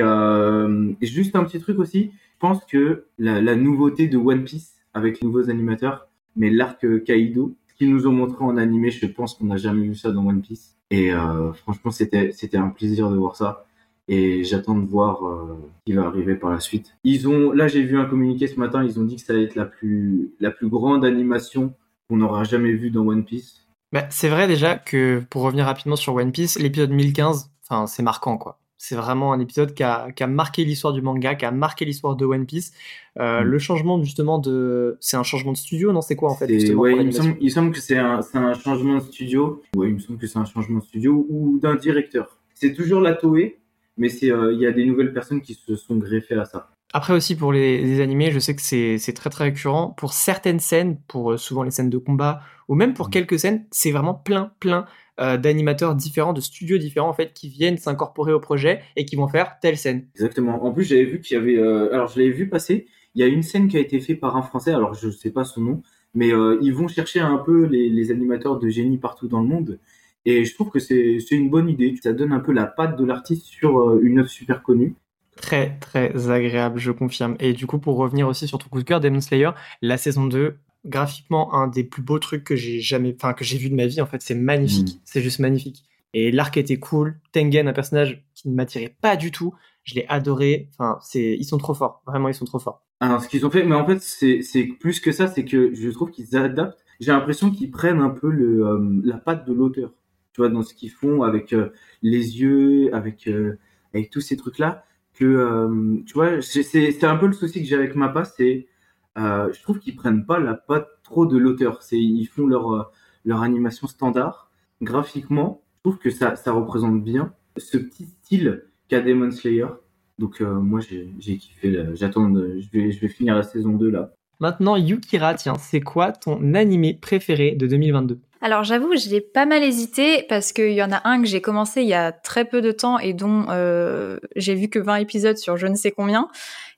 juste un petit truc aussi, je pense que la, la nouveauté de One Piece avec les nouveaux animateurs, mais l'arc Kaido, qu'ils nous ont montré en animé, je pense qu'on n'a jamais vu ça dans One Piece. Et euh, franchement, c'était un plaisir de voir ça. Et j'attends de voir euh, ce qui va arriver par la suite. Ils ont, là, j'ai vu un communiqué ce matin. Ils ont dit que ça allait être la plus grande animation qu'on aura jamais vue dans One Piece. bah, C'est vrai déjà que, pour revenir rapidement sur One Piece, l'épisode 1015, enfin, c'est marquant, quoi. C'est vraiment un épisode qui a, qui a marqué l'histoire du manga, qui a marqué l'histoire de One Piece. Euh, Mm. Le changement, justement, de. C'est un changement de studio, non? C'est quoi, en fait, ouais, il, me semble, il me semble que c'est un, changement de studio. Ouais, il me semble que c'est un changement de studio ou d'un directeur. C'est toujours la Toei, mais c'est euh, il y a des nouvelles personnes qui se sont greffées à ça. Après aussi pour les, les animés, je sais que c'est très très récurrent. Pour certaines scènes, pour euh, souvent les scènes de combat, ou même pour Mhm. quelques scènes, c'est vraiment plein plein euh, d'animateurs différents, de studios différents en fait, qui viennent s'incorporer au projet et qui vont faire telle scène. Exactement. En plus, j'avais vu qu'il y avait. euh, alors, je l'avais vu passer. Il y a une scène qui a été faite par un Français. Alors, je sais pas son nom, mais euh, ils vont chercher un peu les, les animateurs de génie partout dans le monde. Et je trouve que c'est une bonne idée. Ça donne un peu la patte de l'artiste sur une œuvre super connue. Très très agréable, je confirme. Et du coup, pour revenir aussi sur ton coup de cœur, Demon Slayer, la saison 2, graphiquement un des plus beaux trucs que j'ai jamais, enfin que j'ai vu de ma vie. En fait, c'est magnifique, Mm. c'est juste magnifique. Et l'arc était cool. Tengen, un personnage qui ne m'attirait pas du tout. Je l'ai adoré. Enfin, c'est, ils sont trop forts. Vraiment, ils sont trop forts. Alors, ce qu'ils ont fait, mais en fait, c'est c'est plus que ça, c'est que je trouve qu'ils adaptent. J'ai l'impression qu'ils prennent un peu le, euh, la patte de l'auteur, tu vois, dans ce qu'ils font avec euh, les yeux, avec, euh, avec tous ces trucs-là. Que, euh, tu vois, c'est un peu le souci que j'ai avec Mappa, c'est, je trouve qu'ils prennent pas la patte trop de l'auteur. Ils font leur, euh, leur animation standard. Graphiquement, je trouve que ça, représente bien ce petit style qu'a Demon Slayer. Donc euh, moi j'ai kiffé, j'attends, de- je vais, je vais finir la saison 2 là. Maintenant, Yukira, tiens, c'est quoi ton animé préféré de 2022 Alors j'avoue, j'ai pas mal hésité parce qu'il y en a un que j'ai commencé il y a très peu de temps et dont euh, j'ai vu que 20 épisodes sur je ne sais combien.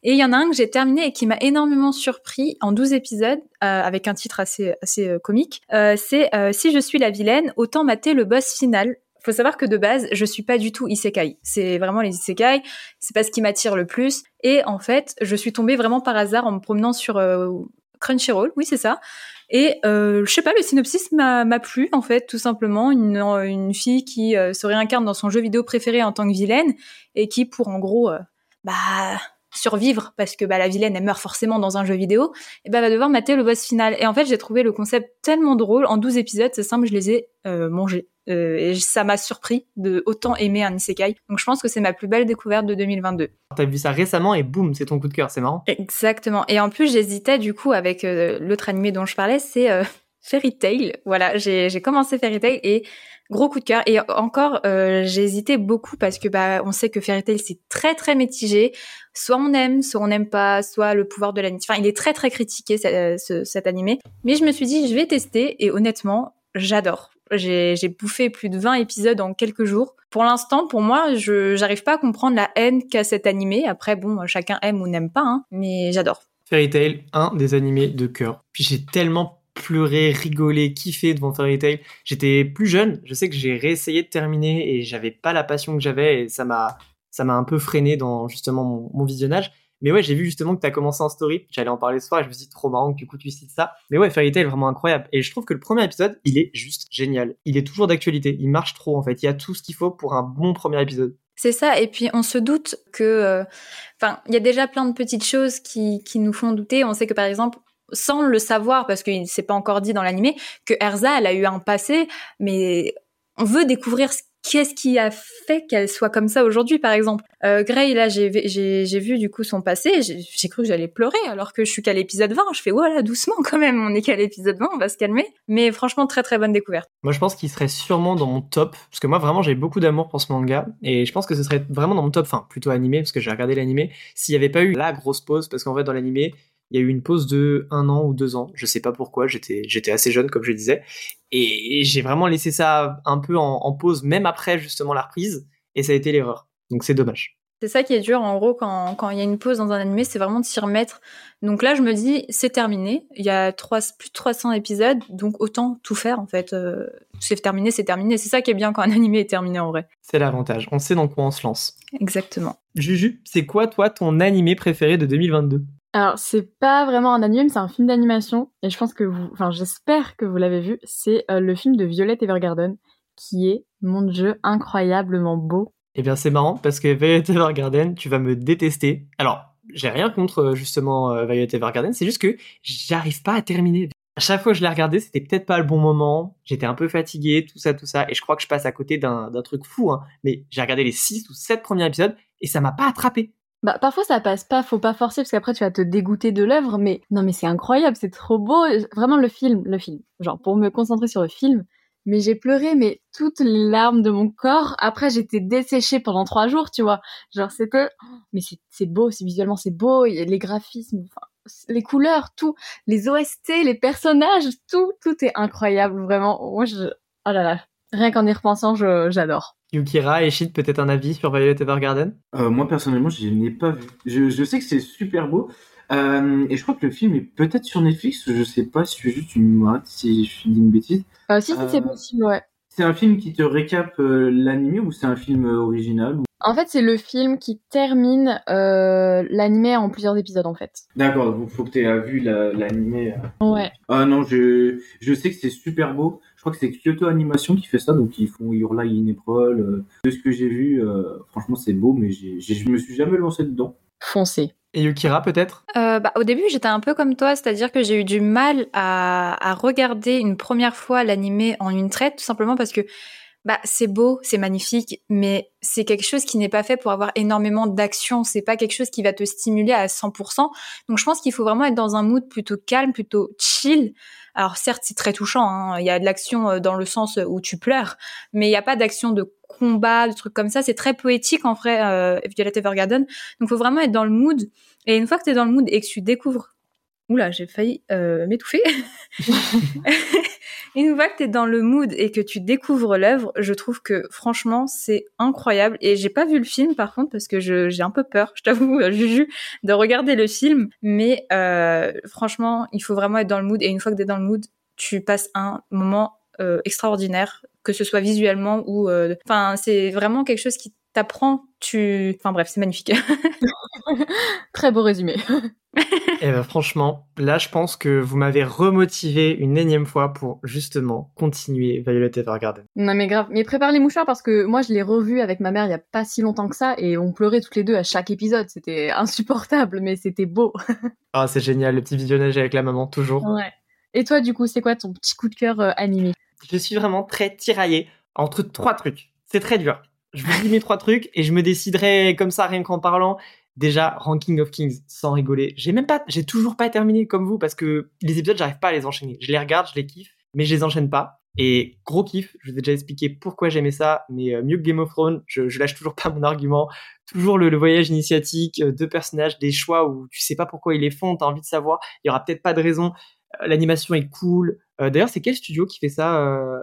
Et il y en a un que j'ai terminé et qui m'a énormément surpris en 12 épisodes, euh, avec un titre assez, assez euh, comique. Euh, c'est euh, Si je suis la vilaine, autant mater le boss final. Faut savoir que de base, je suis pas du tout isekai. C'est vraiment les isekai, c'est pas ce qui m'attire le plus. Et en fait, je suis tombée vraiment par hasard en me promenant sur euh, Crunchyroll, oui c'est ça. Et euh, je sais pas, le synopsis m'a plu en fait, tout simplement. Une, une fille qui euh, se réincarne dans son jeu vidéo préféré en tant que vilaine et qui, pour en gros, euh, bah survivre parce que bah, la vilaine elle meurt forcément dans un jeu vidéo et bah va devoir mater le boss final. Et en fait j'ai trouvé le concept tellement drôle. En 12 épisodes c'est simple je les ai euh, mangés Euh, et ça m'a surpris de autant aimer un isekai. Donc je pense que c'est ma plus belle découverte de 2022. T'as vu ça récemment et boum, c'est ton coup de cœur, c'est marrant. Exactement. Et en plus, j'hésitais du coup avec euh, l'autre animé dont je parlais, c'est euh, Fairy Tail. Voilà, j'ai commencé Fairy Tail et gros coup de cœur. Et encore, euh, j'ai hésité beaucoup parce que bah on sait que Fairy Tail c'est très très mitigé. Soit on aime, soit on n'aime pas, soit le pouvoir de l'animé. Enfin, il est très très critiqué ce, cet animé. Mais je me suis dit, je vais tester et honnêtement, j'adore. J'ai bouffé plus de 20 épisodes en quelques jours. Pour l'instant, pour moi, je j'arrive pas à comprendre la haine qu'a cet animé. Après, bon, chacun aime ou n'aime pas, hein, mais j'adore. Fairy Tail, un des animés de cœur. Puis j'ai tellement pleuré, rigolé, kiffé devant Fairy Tail. J'étais plus jeune, je sais que j'ai réessayé de terminer et j'avais pas la passion que j'avais et ça m'a ça m'a un peu freiné dans justement mon visionnage. Mais ouais, j'ai vu justement que tu as commencé en story, j'allais en parler ce soir et je me suis dit trop marrant que du coup tu cites ça. Mais ouais, Fairy Tail vraiment incroyable. Et je trouve que le premier épisode, il est juste génial. Il est toujours d'actualité, il marche trop en fait. Il y a tout ce qu'il faut pour un bon premier épisode. C'est ça, et puis on se doute que, euh, enfin, il y a déjà plein de petites choses qui, qui nous font douter. On sait que par exemple, sans le savoir, parce qu'il ne s'est pas encore dit dans l'animé, que Erza, elle a eu un passé, mais on veut découvrir ce qu'est-ce qui a fait qu'elle soit comme ça aujourd'hui, par exemple? Euh, Grey, là, j'ai, vu du coup son passé, j'ai, cru que j'allais pleurer alors que je suis qu'à l'épisode 20. Je fais, voilà, doucement quand même, on est qu'à l'épisode 20, on va se calmer. Mais franchement, très très bonne découverte. Moi, je pense qu'il serait sûrement dans mon top, parce que moi, vraiment, j'ai beaucoup d'amour pour ce manga, et je pense que ce serait vraiment dans mon top, enfin, plutôt animé, parce que j'ai regardé l'animé, s'il n'y avait pas eu la grosse pause, parce qu'en fait, dans l'animé, il y a eu une pause de un an ou deux ans, je sais pas pourquoi, j'étais j'étais assez jeune comme je disais, et j'ai vraiment laissé ça un peu en, pause même après justement la reprise, et ça a été l'erreur. Donc c'est dommage. C'est ça qui est dur en gros quand, quand il y a une pause dans un animé, c'est vraiment de s'y remettre. Donc là, je me dis, c'est terminé. Il y a trois, plus de 300 épisodes, donc autant tout faire en fait. Euh, c'est terminé, c'est terminé. C'est ça qui est bien quand un animé est terminé en vrai. C'est l'avantage. On sait dans quoi on se lance. Exactement. Juju, c'est quoi toi ton animé préféré de 2022 alors, c'est pas vraiment un anime, c'est un film d'animation. Et je pense que vous, enfin, j'espère que vous l'avez vu. C'est euh, le film de Violet Evergarden, qui est, mon dieu, incroyablement beau. Eh bien, c'est marrant, parce que Violet Evergarden, tu vas me détester. Alors, j'ai rien contre, euh, justement, euh, Violet Evergarden, c'est juste que j'arrive pas à terminer. À chaque fois que je l'ai regardé, c'était peut-être pas le bon moment. J'étais un peu fatigué, tout ça, tout ça. Et je crois que je passe à côté d'un truc fou, hein. Mais j'ai regardé les 6 ou 7 premiers épisodes et ça m'a pas attrapé. Bah, parfois ça passe pas, faut pas forcer parce qu'après tu vas te dégoûter de l'œuvre, mais non mais c'est incroyable, c'est trop beau, vraiment le film, le film. Genre pour me concentrer sur le film, mais j'ai pleuré mais toutes les larmes de mon corps. Après j'étais desséchée pendant trois jours, tu vois. Genre c'était, mais c'est beau, visuellement c'est beau, les graphismes, les couleurs, tout, les OST, les personnages, tout, tout est incroyable vraiment. Moi je, oh là là, rien qu'en y repensant, j'adore. Yukira et Shit, peut-être un avis sur Violet Evergarden? Euh, Moi, personnellement, je n'ai pas vu. Je, sais que c'est super beau. Euh, et je crois que le film est peut-être sur Netflix. Je sais pas si je juste une si je dis une bêtise. Euh, si, si, c'est possible, ouais. C'est un film qui te récap l'animé ou c'est un film original En fait, c'est le film qui termine l'animé en plusieurs épisodes, en fait. D'accord, il faut que tu aies vu l'animé. ouais. Ah non, je, je sais que c'est super beau je crois que c'est Kyoto Animation qui fait ça, donc ils font Your Lie in April. Euh, de ce que j'ai vu, euh, franchement, c'est beau, mais je me suis jamais lancé dedans. Foncé. Et Yukira, peut-être? Euh, bah, Au début, j'étais un peu comme toi, c'est-à-dire que j'ai eu du mal à, à regarder une première fois l'animé en une traite, tout simplement parce que bah c'est beau, c'est magnifique, mais c'est quelque chose qui n'est pas fait pour avoir énormément d'action. C'est pas quelque chose qui va te stimuler à 100%. Donc je pense qu'il faut vraiment être dans un mood plutôt calme, plutôt chill. Alors certes, c'est très touchant. Hein. Il y a de l'action euh, dans le sens où tu pleures, mais il n'y a pas d'action de combat, de trucs comme ça. C'est très poétique en vrai, euh, Violet Evergarden. Donc faut vraiment être dans le mood. Et une fois que tu es dans le mood et que tu découvres Oula, j'ai failli euh, m'étouffer. Une fois que tu es dans le mood et que tu découvres l'œuvre, je trouve que franchement, c'est incroyable. Et j'ai pas vu le film par contre parce que j'ai un peu peur, je t'avoue, euh, Juju, de regarder le film. Mais euh, franchement, il faut vraiment être dans le mood. Et une fois que tu es dans le mood, tu passes un moment euh, extraordinaire, que ce soit visuellement ou... Enfin, c'est vraiment quelque chose qui t'apprend, tu... Enfin bref, c'est magnifique. Très beau résumé. Et eh ben, franchement, là, je pense que vous m'avez remotivé une énième fois pour justement continuer Violet Evergarden. Non mais grave, mais prépare les mouchoirs parce que moi je l'ai revu avec ma mère il y a pas si longtemps que ça et on pleurait toutes les deux à chaque épisode. C'était insupportable, mais c'était beau. Ah, c'est génial, le petit visionnage avec la maman, toujours. Ouais. Et toi, du coup, c'est quoi ton petit coup de cœur euh, animé? Je suis vraiment très tiraillée entre trois trucs. C'est très dur. Je vous dis mes trois trucs et je me déciderai comme ça rien qu'en parlant. Déjà, Ranking of Kings, sans rigoler. J'ai même pas, j'ai toujours pas terminé comme vous parce que les épisodes, j'arrive pas à les enchaîner. Je les regarde, je les kiffe, mais je les enchaîne pas. Et gros kiff, je vous ai déjà expliqué pourquoi j'aimais ça, mais euh, mieux que Game of Thrones, je, lâche toujours pas mon argument. Toujours le, voyage initiatique, euh, deux personnages, des choix où tu sais pas pourquoi ils les font, t'as envie de savoir, il y aura peut-être pas de raison. Euh, L'animation est cool. D'ailleurs, c'est quel studio qui fait ça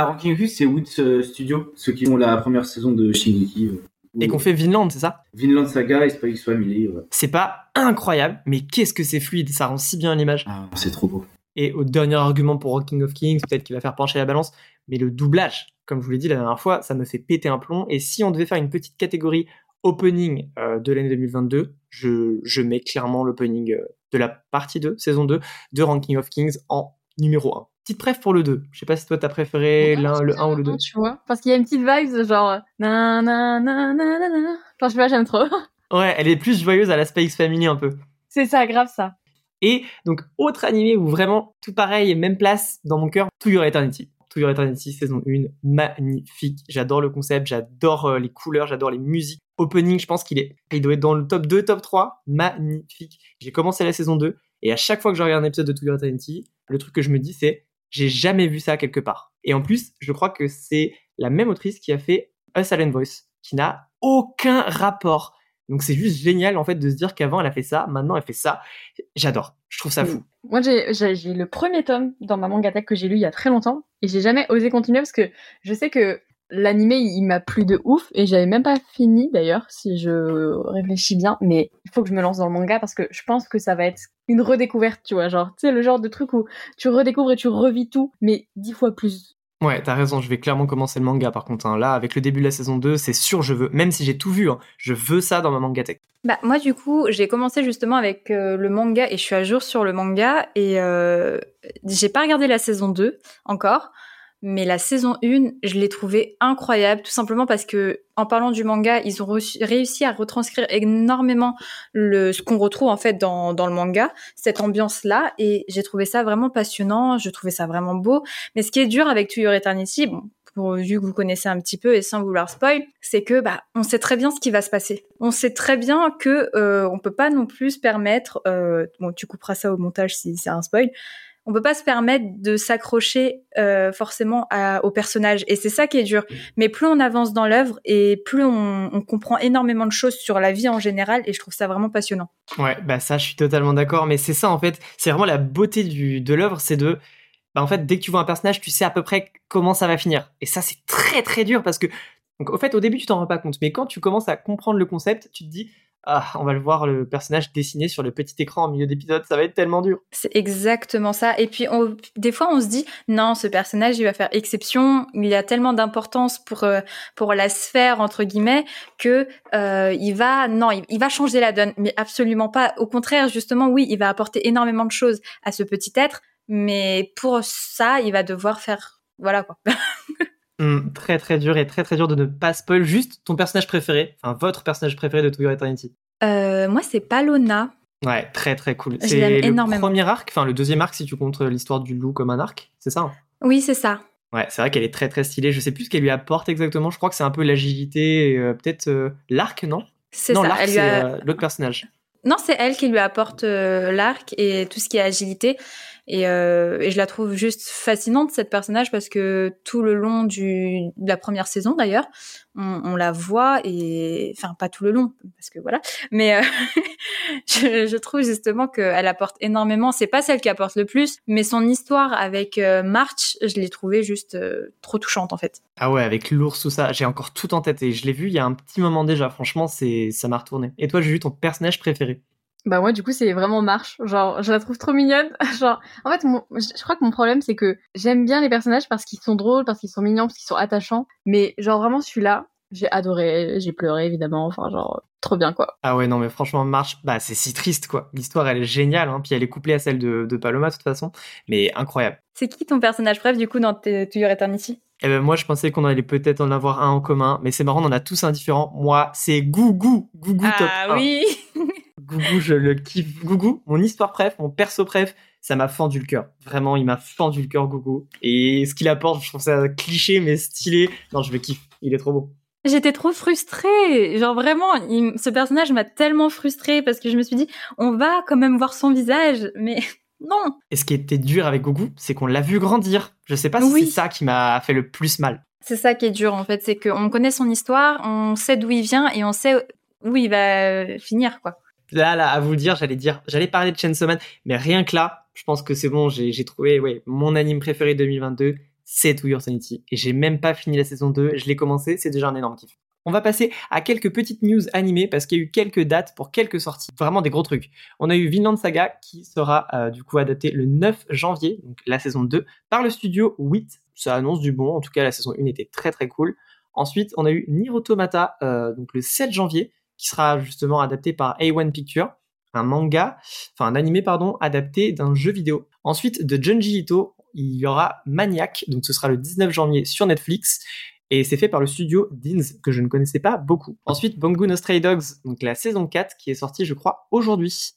Ah, Ranking of Kings, c'est Wits euh, Studio, ceux qui font la première saison de Shingeki. euh, Et qu'on fait Vinland, c'est ça? Vinland Saga et Spy X Family. ouais. C'est pas incroyable, mais qu'est-ce que c'est fluide, ça rend si bien l'image. Ah, c'est trop beau. Et au dernier argument pour Ranking of Kings, peut-être qu'il va faire pencher la balance, mais le doublage, comme je vous l'ai dit la dernière fois, ça me fait péter un plomb. Et si on devait faire une petite catégorie opening euh, de l'année 2022, je, je mets clairement l'opening euh, de la partie 2, saison 2, de Ranking of Kings en numéro 1. Petite préf pour le 2. Je sais pas si toi t'as préféré l'un, le 1 ou le 2. Tu vois Parce qu'il y a une petite vibe genre na na na na na je sais pas, j'aime trop. Ouais, elle est plus joyeuse à la Space Family un peu. C'est ça, grave ça. Et donc, autre animé où vraiment tout pareil, même place dans mon cœur, To Your Eternity. To Your Eternity, saison 1, magnifique. J'adore le concept, j'adore euh, les couleurs, j'adore les musiques. Opening, je pense qu'il est, il doit être dans le top 2, top 3. Magnifique. J'ai commencé la saison 2 et à chaque fois que je regarde un épisode de To Your Eternity, le truc que je me dis c'est, j'ai jamais vu ça quelque part. Et en plus, je crois que c'est la même autrice qui a fait A Silent Voice, qui n'a aucun rapport. Donc c'est juste génial en fait de se dire qu'avant elle a fait ça, maintenant elle fait ça. J'adore. Je trouve ça fou. Moi, j'ai le premier tome dans ma manga tech que j'ai lu il y a très longtemps et j'ai jamais osé continuer parce que je sais que l'animé il m'a plu de ouf et j'avais même pas fini d'ailleurs si je réfléchis bien mais il faut que je me lance dans le manga parce que je pense que ça va être une redécouverte tu vois genre tu sais le genre de truc où tu redécouvres et tu revis tout mais dix fois plus Ouais, t'as raison, je vais clairement commencer le manga par contre. hein. Là, avec le début de la saison 2, c'est sûr, je veux, même si j'ai tout vu, hein, je veux ça dans ma manga tech. Bah, moi, du coup, j'ai commencé justement avec euh, le manga et je suis à jour sur le manga et euh, j'ai pas regardé la saison 2 encore, mais la saison 1, je l'ai trouvée incroyable, tout simplement parce que en parlant du manga, ils ont réussi à retranscrire énormément le, ce qu'on retrouve en fait dans, dans le manga, cette ambiance-là, et j'ai trouvé ça vraiment passionnant, je trouvais ça vraiment beau. Mais ce qui est dur avec To Eternity, bon, pour, vu que vous connaissez un petit peu et sans vouloir spoil, c'est que bah on sait très bien ce qui va se passer. On sait très bien que euh, on peut pas non plus permettre, euh, bon tu couperas ça au montage si c'est un spoil, on peut pas se permettre de s'accrocher euh, forcément à, au personnage et c'est ça qui est dur. Mais plus on avance dans l'œuvre et plus on, on comprend énormément de choses sur la vie en général et je trouve ça vraiment passionnant. Ouais, bah ça, je suis totalement d'accord, mais c'est ça en fait, c'est vraiment la beauté du, de l'œuvre, c'est de, bah en fait, dès que tu vois un personnage, tu sais à peu près comment ça va finir. Et ça, c'est très très dur parce que, donc au fait, au début, tu t'en rends pas compte, mais quand tu commences à comprendre le concept, tu te dis, ah, on va le voir le personnage dessiné sur le petit écran en milieu d'épisode, ça va être tellement dur. C'est exactement ça. Et puis, on- des fois, on se dit, non, ce personnage, il va faire exception. Il a tellement d'importance pour euh, pour la sphère entre guillemets que euh, il va, non, il, il va changer la donne. Mais absolument pas. Au contraire, justement, oui, il va apporter énormément de choses à ce petit être. Mais pour ça, il va devoir faire, voilà quoi. Hum, très très dur et très très dur de ne pas spoil juste ton personnage préféré, enfin votre personnage préféré de To Your Eternity. Euh, moi, c'est Palona. Ouais, très très cool. Je C'est l'aime le énormément. premier arc, enfin le deuxième arc si tu comptes l'histoire du loup comme un arc, c'est ça hein? Oui, c'est ça. Ouais, c'est vrai qu'elle est très très stylée. Je sais plus ce qu'elle lui apporte exactement. Je crois que c'est un peu l'agilité, euh, peut-être euh, l'arc, non? C'est Non, ça. l'arc c'est a- euh, l'autre personnage. Non, c'est elle qui lui apporte euh, l'arc et tout ce qui est agilité. Et, euh, et je la trouve juste fascinante, cette personnage, parce que tout le long du, de la première saison, d'ailleurs, on, on la voit, et enfin, pas tout le long, parce que voilà, mais euh, je, je trouve justement qu'elle apporte énormément. C'est pas celle qui apporte le plus, mais son histoire avec euh, March, je l'ai trouvée juste euh, trop touchante, en fait. Ah ouais, avec l'ours tout ça, j'ai encore tout en tête et je l'ai vu il y a un petit moment déjà. Franchement, c'est ça m'a retourné. Et toi, j'ai vu ton personnage préféré? Bah moi du coup c'est vraiment Marche, genre je la trouve trop mignonne. genre en fait mon- je crois que mon problème c'est que j'aime bien les personnages parce qu'ils sont drôles, parce qu'ils sont mignons, parce qu'ils sont attachants, mais genre vraiment celui-là, j'ai adoré, j'ai pleuré évidemment, enfin genre trop bien quoi. Ah ouais, non, mais franchement, Marche, bah c'est si triste quoi. L'histoire, elle est géniale, hein. puis elle est couplée à celle de, de Paloma de toute façon, mais incroyable. C'est qui ton personnage préf, du coup, dans tes- To Your Eternity Eh ben moi, je pensais qu'on allait peut-être en avoir un en commun, mais c'est marrant, on en a tous un différent. Moi, c'est Gougou, Gougou top 1. Ah oui Gougou, je le kiffe. Gougou, mon histoire préf, mon perso préf, ça m'a fendu le cœur. Vraiment, il m'a fendu le cœur, Gougou. Et ce qu'il apporte, je trouve ça cliché mais stylé. Non, je le kiffe. Il est trop beau. J'étais trop frustrée. Genre vraiment, ce personnage m'a tellement frustrée parce que je me suis dit, on va quand même voir son visage, mais non. Et ce qui était dur avec Gougou, c'est qu'on l'a vu grandir. Je sais pas si c'est ça qui m'a fait le plus mal. C'est ça qui est dur en fait, c'est qu'on connaît son histoire, on sait d'où il vient et on sait où il va finir quoi. Là, là, à vous le dire, j'allais dire, j'allais parler de Chainsaw Man, mais rien que là, je pense que c'est bon, j'ai trouvé, ouais, mon anime préféré 2022, c'est To Your Sanity. Et j'ai même pas fini la saison 2, je l'ai commencé, c'est déjà un énorme kiff. On va passer à quelques petites news animées parce qu'il y a eu quelques dates pour quelques sorties. Vraiment des gros trucs. On a eu Vinland Saga qui sera euh, du coup adapté le 9 janvier, donc la saison 2, par le studio 8. Ça annonce du bon. En tout cas, la saison 1 était très très cool. Ensuite, on a eu Nier Automata, euh, donc le 7 janvier, qui sera justement adapté par A1 Picture, un manga, enfin un animé pardon, adapté d'un jeu vidéo. Ensuite, de Junji Ito, il y aura Maniac, donc ce sera le 19 janvier sur Netflix. Et c'est fait par le studio Deans, que je ne connaissais pas beaucoup. Ensuite, Bongo No Stray Dogs, donc la saison 4, qui est sortie, je crois, aujourd'hui.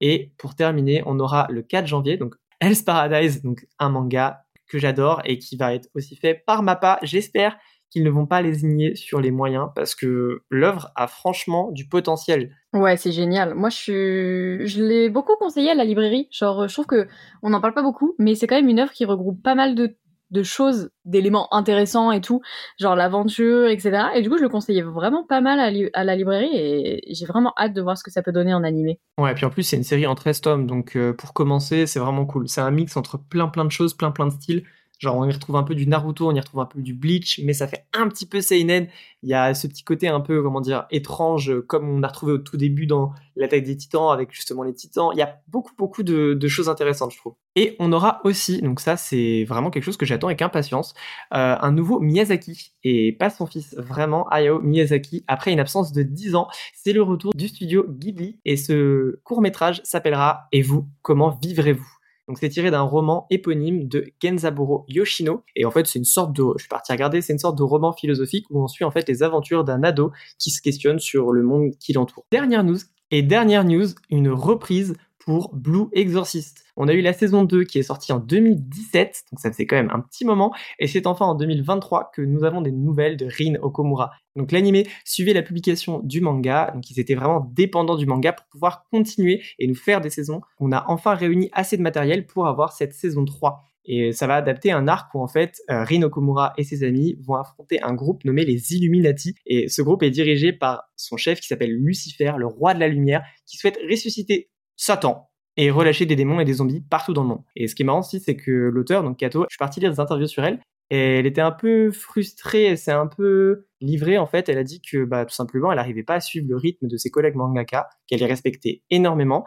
Et pour terminer, on aura le 4 janvier, donc Hell's Paradise, donc un manga que j'adore et qui va être aussi fait par Mappa. J'espère qu'ils ne vont pas lésigner sur les moyens parce que l'œuvre a franchement du potentiel. Ouais, c'est génial. Moi, je suis, je l'ai beaucoup conseillé à la librairie. Genre, je trouve que on n'en parle pas beaucoup, mais c'est quand même une œuvre qui regroupe pas mal de de choses, d'éléments intéressants et tout, genre l'aventure, etc. Et du coup, je le conseillais vraiment pas mal à, la librairie et j'ai vraiment hâte de voir ce que ça peut donner en animé. Ouais, et puis en plus, c'est une série en 13 tomes, donc euh, pour commencer, c'est vraiment cool. C'est un mix entre plein plein de choses, plein plein de styles. Genre, on y retrouve un peu du Naruto, on y retrouve un peu du Bleach, mais ça fait un petit peu Seinen. Il y a ce petit côté un peu, comment dire, étrange, comme on a retrouvé au tout début dans l'attaque des titans, avec justement les titans. Il y a beaucoup, beaucoup de, choses intéressantes, je trouve. Et on aura aussi, donc ça, c'est vraiment quelque chose que j'attends avec impatience, euh, un nouveau Miyazaki, et pas son fils, vraiment, Hayao Miyazaki, après une absence de 10 ans. C'est le retour du studio Ghibli, et ce court-métrage s'appellera Et vous, comment vivrez-vous? Donc c'est tiré d'un roman éponyme de Genzaburo Yoshino. Et en fait, c'est une sorte de, je suis parti regarder, c'est une sorte de roman philosophique où on suit en fait les aventures d'un ado qui se questionne sur le monde qui l'entoure. Dernière news, et dernière news, une reprise pour Blue Exorcist. On a eu la saison 2 qui est sortie en 2017, donc ça fait quand même un petit moment, et c'est enfin en 2023 que nous avons des nouvelles de Rin Okomura. Donc l'animé suivait la publication du manga, donc ils étaient vraiment dépendants du manga pour pouvoir continuer et nous faire des saisons. On a enfin réuni assez de matériel pour avoir cette saison 3. Et ça va adapter un arc où en fait euh, Rin Okomura et ses amis vont affronter un groupe nommé les Illuminati. Et ce groupe est dirigé par son chef qui s'appelle Lucifer, le roi de la lumière, qui souhaite ressusciter Satan et relâcher des démons et des zombies partout dans le monde. Et ce qui est marrant aussi, c'est que l'auteur, donc Kato, je suis parti lire des interviews sur elle, et elle était un peu frustrée, elle s'est un peu livrée en fait. Elle a dit que bah, tout simplement, elle n'arrivait pas à suivre le rythme de ses collègues mangaka, qu'elle les respectait énormément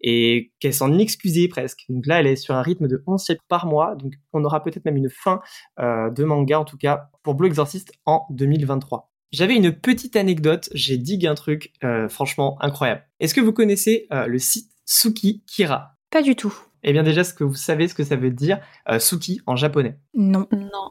et qu'elle s'en excusait presque. Donc là, elle est sur un rythme de 11 chapitres par mois, donc on aura peut-être même une fin euh, de manga en tout cas pour Blue Exorcist en 2023. J'avais une petite anecdote, j'ai dit un truc euh, franchement incroyable. Est-ce que vous connaissez euh, le site Suki Kira Pas du tout. Eh bien déjà, ce que vous savez ce que ça veut dire euh, Suki en japonais Non. Non.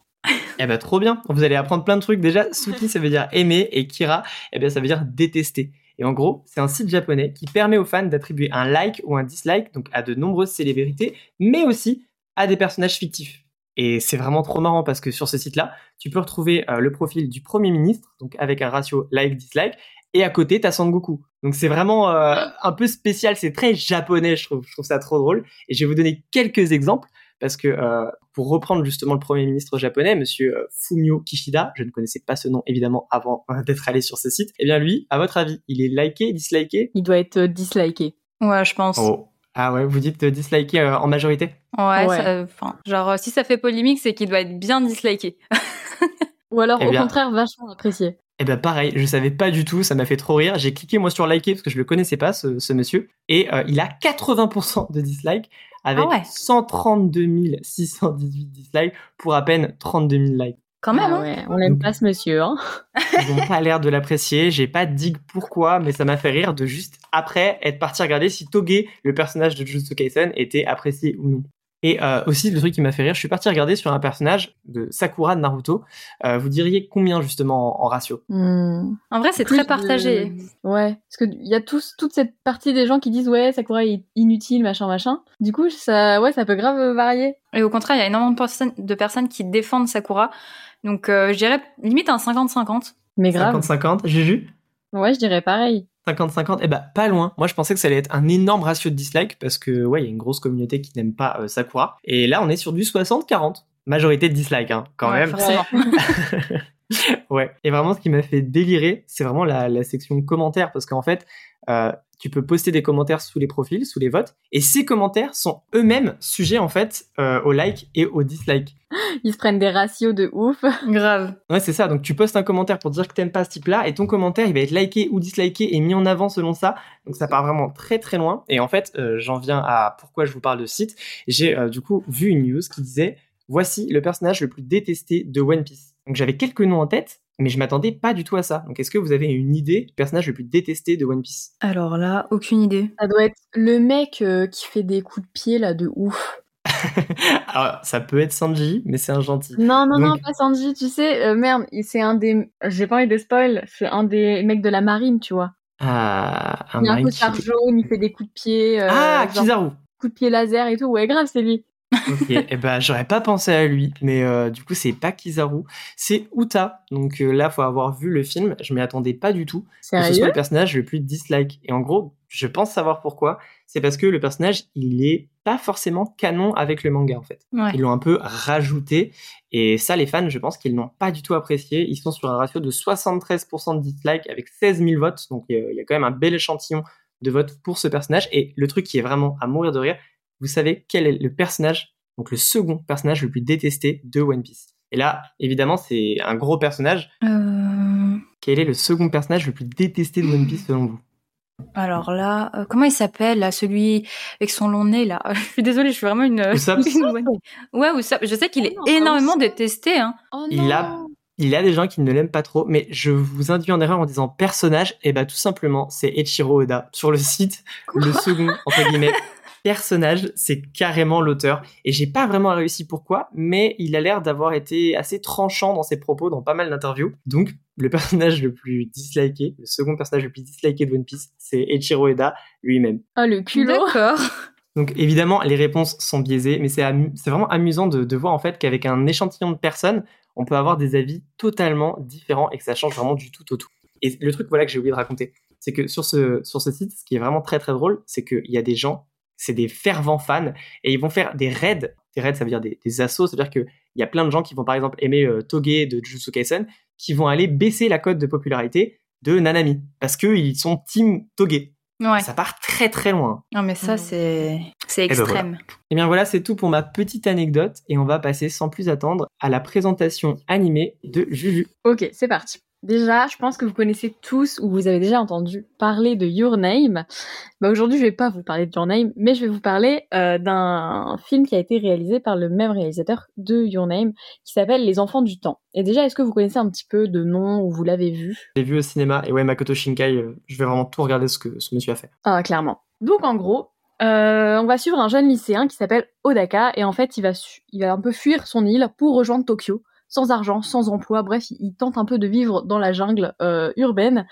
Eh bien trop bien, vous allez apprendre plein de trucs. Déjà, Suki ça veut dire aimer et Kira, eh bien ça veut dire détester. Et en gros, c'est un site japonais qui permet aux fans d'attribuer un like ou un dislike donc à de nombreuses célébrités, mais aussi à des personnages fictifs. Et c'est vraiment trop marrant parce que sur ce site-là, tu peux retrouver euh, le profil du Premier ministre, donc avec un ratio like-dislike, et à côté, t'as Sangoku. Donc c'est vraiment euh, un peu spécial, c'est très japonais, je trouve. Je trouve ça trop drôle. Et je vais vous donner quelques exemples parce que euh, pour reprendre justement le premier ministre japonais, Monsieur Fumio Kishida, je ne connaissais pas ce nom évidemment avant d'être allé sur ce site. Eh bien lui, à votre avis, il est liké, disliké? Il doit être disliké. Ouais, je pense. Oh. Ah ouais, vous dites disliké en majorité? Ouais, enfin, genre si ça fait polémique, c'est qu'il doit être bien disliké. Ou alors, eh au contraire, vachement apprécié. Eh ben pareil, je savais pas du tout, ça m'a fait trop rire. J'ai cliqué moi sur liker parce que je le connaissais pas ce, monsieur et euh, il a 80% de dislikes avec 132 618 dislikes pour à peine 32 000 likes. Quand même, ah hein. on l'aime pas ce monsieur. Hein. Ils n'ont pas l'air de l'apprécier. J'ai pas dit pourquoi, mais ça m'a fait rire de juste après être parti regarder si Toge, le personnage de Jujutsu Kaisen, était apprécié ou non. Et euh, aussi, le truc qui m'a fait rire, je suis parti regarder sur un personnage de Sakura de Naruto. Euh, vous diriez combien justement en, en ratio? Hmm. En vrai, c'est très de- partagé. Ouais, parce que il y a tous toute cette partie des gens qui disent ouais Sakura est inutile machin machin. Du coup ça ouais ça peut grave varier. Et au contraire, il y a énormément de personnes, de personnes qui défendent Sakura. Donc, euh, je dirais limite un 50-50. Mais grave. 50-50, Juju? Ouais je dirais pareil. 50-50, eh ben pas loin. Moi je pensais que ça allait être un énorme ratio de dislike parce que ouais, il y a une grosse communauté qui n'aime pas euh, Sakura. Et là on est sur du 60-40. Majorité de dislike hein, quand Ouais, même. ouais. Et vraiment, ce qui m'a fait délirer, c'est vraiment la, la section commentaires, parce qu'en fait, euh, tu peux poster des commentaires sous les profils, sous les votes, et ces commentaires sont eux-mêmes sujets en fait euh, au like et au dislike. Ils se prennent des ratios de ouf. Grave. Ouais, c'est ça. Donc tu postes un commentaire pour dire que t'aimes pas ce type-là, et ton commentaire il va être liké ou disliké et mis en avant selon ça. Donc ça part vraiment très très loin. Et en fait, euh, j'en viens à pourquoi je vous parle de site. J'ai euh, du coup vu une news qui disait voici le personnage le plus détesté de One Piece. Donc j'avais quelques noms en tête, mais je m'attendais pas du tout à ça. Donc est-ce que vous avez une idée du personnage le plus détesté de One Piece? Alors là, aucune idée. Ça doit être le mec euh, qui fait des coups de pied là de ouf. Alors ça peut être Sanji, mais c'est un gentil. Non non non pas Sanji tu sais euh, merde c'est un des j'ai pas envie de spoil c'est un des mecs de la marine tu vois. Ah, un Il a un costard qui- jaune il fait des coups de pied. euh, Ah, genre, Kizaru. coups de pied laser et tout ouais grave c'est lui. Ok, eh ben j'aurais pas pensé à lui, mais euh, du coup c'est pas Kizaru, c'est Uta. Donc euh, là faut avoir vu le film, je m'y attendais pas du tout. que ce soit Sérieux? le personnage le plus dislike. Et en gros, je pense savoir pourquoi. C'est parce que le personnage, il est pas forcément canon avec le manga en fait. Ouais. Ils l'ont un peu rajouté. Et ça, les fans, je pense qu'ils n'ont pas du tout apprécié. Ils sont sur un ratio de 73% de dislike avec 16 000 votes. Donc il y a- il y a quand même un bel échantillon de votes pour ce personnage. Et le truc qui est vraiment à mourir de rire, vous savez quel est le personnage, donc le second personnage le plus détesté de One Piece. Et là, évidemment, c'est un gros personnage. Euh, Quel est le second personnage le plus détesté de One Piece selon vous? Alors là, euh, comment il s'appelle là, celui avec son long nez là? Je suis désolée, je suis vraiment une. Usopp une- Ouais, Usopp. Je sais qu'il est Oh non, énormément Usopp. détesté. Hein. Oh Il a- Il y a des gens qui ne l'aiment pas trop, mais je vous induis en erreur en disant personnage, et bah tout simplement, c'est Eiichiro Oda. Sur le site, le second, entre guillemets, personnage, c'est carrément l'auteur. Et j'ai pas vraiment réussi pourquoi, mais il a l'air d'avoir été assez tranchant dans ses propos dans pas mal d'interviews. Donc, le personnage le plus disliké, le second personnage le plus disliké de One Piece, c'est Eiichiro Oda lui-même. Oh le culot. D'accord. Donc évidemment, les réponses sont biaisées, mais c'est amu- c'est vraiment amusant de, de voir en fait qu'avec un échantillon de personnes, on peut avoir des avis totalement différents et que ça change vraiment du tout au tout. Et le truc voilà que j'ai oublié de raconter, c'est que sur ce, sur ce site, ce qui est vraiment très très drôle, c'est qu'il y a des gens, c'est des fervents fans, et ils vont faire des raids. Des raids, ça veut dire des, des assos, c'est-à-dire qu'il y a plein de gens qui vont par exemple aimer euh, Toge de Jujutsu Kaisen, qui vont aller baisser la cote de popularité de Nanami, parce qu'ils sont team Toge. Ouais. Ça part très très loin. Non, mais ça, c'est c'est ben extrême. Eh bien voilà, c'est tout pour ma petite anecdote et on va passer sans plus attendre à la présentation animée de Juju. Ok, c'est parti. Déjà, je pense que vous connaissez tous ou vous avez déjà entendu parler de Your Name. Bah, aujourd'hui, je vais pas vous parler de Your Name, mais je vais vous parler euh, d'un film qui a été réalisé par le même réalisateur de Your Name, qui s'appelle Les Enfants du Temps. Et déjà, est-ce que vous connaissez un petit peu de nom ou vous l'avez vu? J'ai vu au cinéma et ouais, Makoto Shinkai, euh, je vais vraiment tout regarder ce que ce monsieur a fait. Ah, clairement. Donc, en gros, euh, on va suivre un jeune lycéen qui s'appelle Odaka, et en fait, il va, il va un peu fuir son île pour rejoindre Tokyo, sans argent, sans emploi, bref, il, tente un peu de vivre dans la jungle euh, urbaine,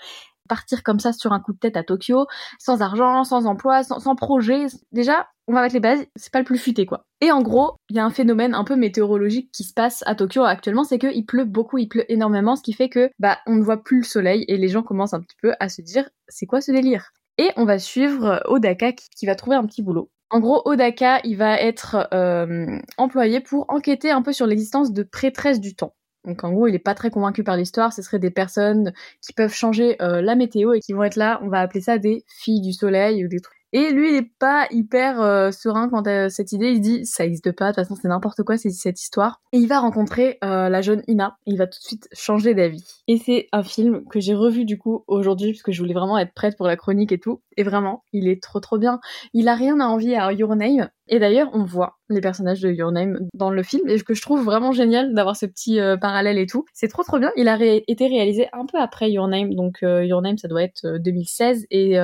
partir comme ça sur un coup de tête à Tokyo, sans argent, sans emploi, sans, projet. Déjà, on va mettre les bases, c'est pas le plus futé, quoi. Et en gros, il y a un phénomène un peu météorologique qui se passe à Tokyo actuellement, c'est qu'il pleut beaucoup, il pleut énormément, ce qui fait que, bah, on ne voit plus le soleil, et les gens commencent un petit peu à se dire, c'est quoi ce délire? Et on va suivre Odaka qui, qui va trouver un petit boulot. En gros, Odaka, il va être euh, employé pour enquêter un peu sur l'existence de prêtresses du temps. Donc en gros, il est pas très convaincu par l'histoire. Ce seraient des personnes qui peuvent changer euh, la météo et qui vont être là. On va appeler ça des filles du soleil ou des trucs. Et lui, il est pas hyper euh, serein quant à cette idée. Il dit, ça existe pas. De toute façon, c'est n'importe quoi c'est cette histoire. Et il va rencontrer euh, la jeune Ina. Et il va tout de suite changer d'avis. Et c'est un film que j'ai revu du coup aujourd'hui parce que je voulais vraiment être prête pour la chronique et tout. Et vraiment, il est trop trop bien. Il a rien à envier à Your Name. Et d'ailleurs, on voit les personnages de Your Name dans le film et que je trouve vraiment génial d'avoir ce petit euh, parallèle et tout. C'est trop trop bien. Il a été réalisé un peu après Your Name. Donc Your Name, ça doit être euh, 2016 et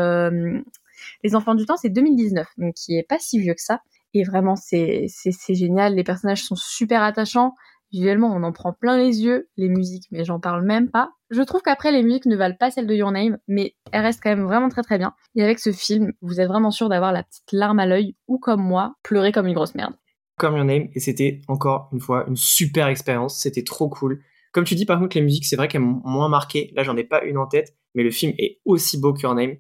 Les Enfants du Temps, c'est 2019. Donc qui est pas si vieux que ça. Et vraiment, c'est génial. Les personnages sont super attachants. Visuellement, on en prend plein les yeux. Les musiques, mais j'en parle même pas. Je trouve qu'après, les musiques ne valent pas celles de Your Name, mais elles restent quand même vraiment très très bien. Et avec ce film, vous êtes vraiment sûr d'avoir la petite larme à l'œil, ou comme moi, pleurer comme une grosse merde. Comme Your Name, et c'était encore une fois une super expérience. C'était trop cool. Comme tu dis, par contre, les musiques, c'est vrai qu'elles m'ont moins marqué. Là, j'en ai pas une en tête, mais le film est aussi beau que Your Name.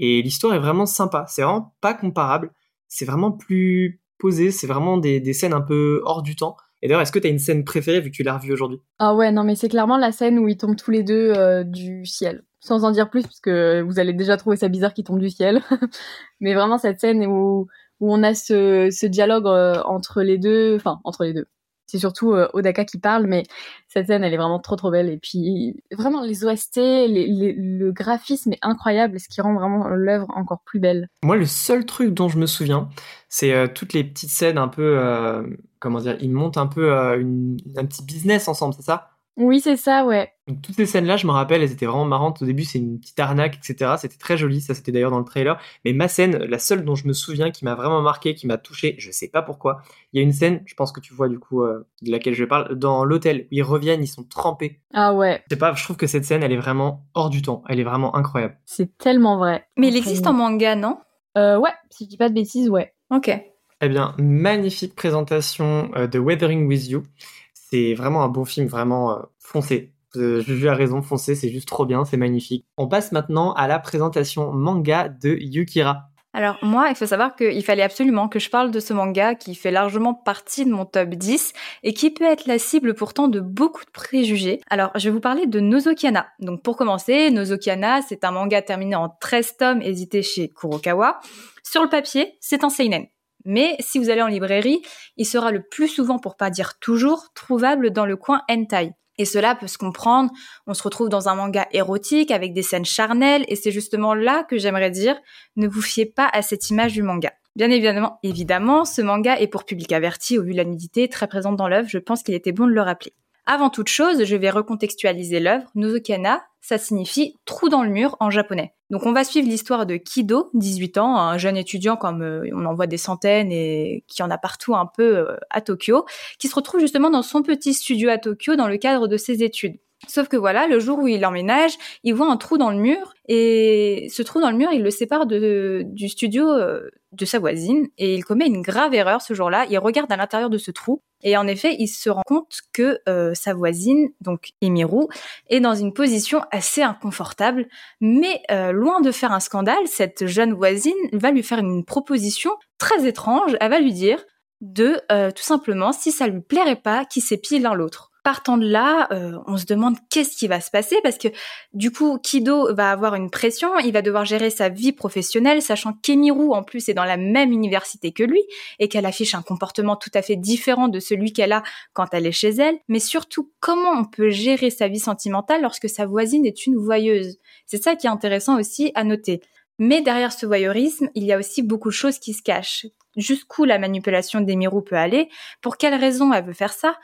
Et l'histoire est vraiment sympa. C'est vraiment pas comparable. C'est vraiment plus posé. C'est vraiment des, des scènes un peu hors du temps. Et d'ailleurs, est-ce que tu as une scène préférée vu que tu l'as revue aujourd'hui? Ah ouais, non, mais c'est clairement la scène où ils tombent tous les deux euh, du ciel. Sans en dire plus, parce que vous allez déjà trouver ça bizarre qu'ils tombent du ciel. mais vraiment cette scène où, où on a ce, ce dialogue euh, entre les deux, enfin entre les deux, c'est surtout euh, Odaka qui parle, mais cette scène, elle est vraiment trop trop belle. Et puis, vraiment, les OST, le graphisme est incroyable, ce qui rend vraiment l'œuvre encore plus belle. Moi, le seul truc dont je me souviens, c'est euh, toutes les petites scènes un peu, euh, comment dire, ils montent un peu un petit business ensemble, c'est ça? Oui, c'est ça, ouais. Donc, toutes ces scènes-là, je me rappelle, elles étaient vraiment marrantes. Au début, c'est une petite arnaque, etc. C'était très joli, ça c'était d'ailleurs dans le trailer. Mais ma scène, la seule dont je me souviens, qui m'a vraiment marqué, qui m'a touché, je sais pas pourquoi. Il y a une scène, je pense que tu vois du coup euh, de laquelle je parle, dans l'hôtel où ils reviennent, ils sont trempés. Ah ouais. Je sais pas, je trouve que cette scène, elle est vraiment hors du temps. Elle est vraiment incroyable. C'est tellement vrai. Mais il existe en manga, non? Euh, Ouais, si je dis pas de bêtises, ouais. Ok. Eh bien, magnifique présentation euh, de Weathering with You. C'est vraiment un bon film, vraiment euh, foncé. Euh, Juju a raison, foncé, c'est juste trop bien, c'est magnifique. On passe maintenant à la présentation manga de Yukira. Alors moi, il faut savoir qu'il fallait absolument que je parle de ce manga qui fait largement partie de mon top 10 et qui peut être la cible pourtant de beaucoup de préjugés. Alors je vais vous parler de Nozokiana. Donc pour commencer, Nozokiana, c'est un manga terminé en 13 tomes édité chez Kurokawa. Sur le papier, c'est un seinen. Mais si vous allez en librairie, il sera le plus souvent, pour pas dire toujours, trouvable dans le coin hentai. Et cela peut se comprendre, on se retrouve dans un manga érotique avec des scènes charnelles, et c'est justement là que j'aimerais dire, ne vous fiez pas à cette image du manga. Bien évidemment, évidemment, ce manga est pour public averti au vu de la nudité très présente dans l'œuvre, je pense qu'il était bon de le rappeler. Avant toute chose, je vais recontextualiser l'œuvre. Nozokana, ça signifie trou dans le mur en japonais. Donc on va suivre l'histoire de Kido, 18 ans, un jeune étudiant comme euh, on en voit des centaines et qui en a partout un peu euh, à Tokyo, qui se retrouve justement dans son petit studio à Tokyo dans le cadre de ses études. Sauf que voilà, le jour où il emménage, il voit un trou dans le mur et ce trou dans le mur, il le sépare de, du studio euh, de sa voisine et il commet une grave erreur ce jour-là. Il regarde à l'intérieur de ce trou et en effet, il se rend compte que euh, sa voisine, donc Emiru, est dans une position assez inconfortable. Mais euh, loin de faire un scandale, cette jeune voisine va lui faire une proposition très étrange. Elle va lui dire de tout simplement, si ça lui plairait pas, qu'ils s'épient l'un l'autre partant de là, euh, on se demande qu'est-ce qui va se passer parce que du coup, Kido va avoir une pression, il va devoir gérer sa vie professionnelle, sachant qu'Emiru en plus est dans la même université que lui et qu'elle affiche un comportement tout à fait différent de celui qu'elle a quand elle est chez elle. Mais surtout, comment on peut gérer sa vie sentimentale lorsque sa voisine est une voyeuse? C'est ça qui est intéressant aussi à noter. Mais derrière ce voyeurisme, il y a aussi beaucoup de choses qui se cachent jusqu'où la manipulation d'Emiru peut aller, pour quelles raisons elle veut faire ça,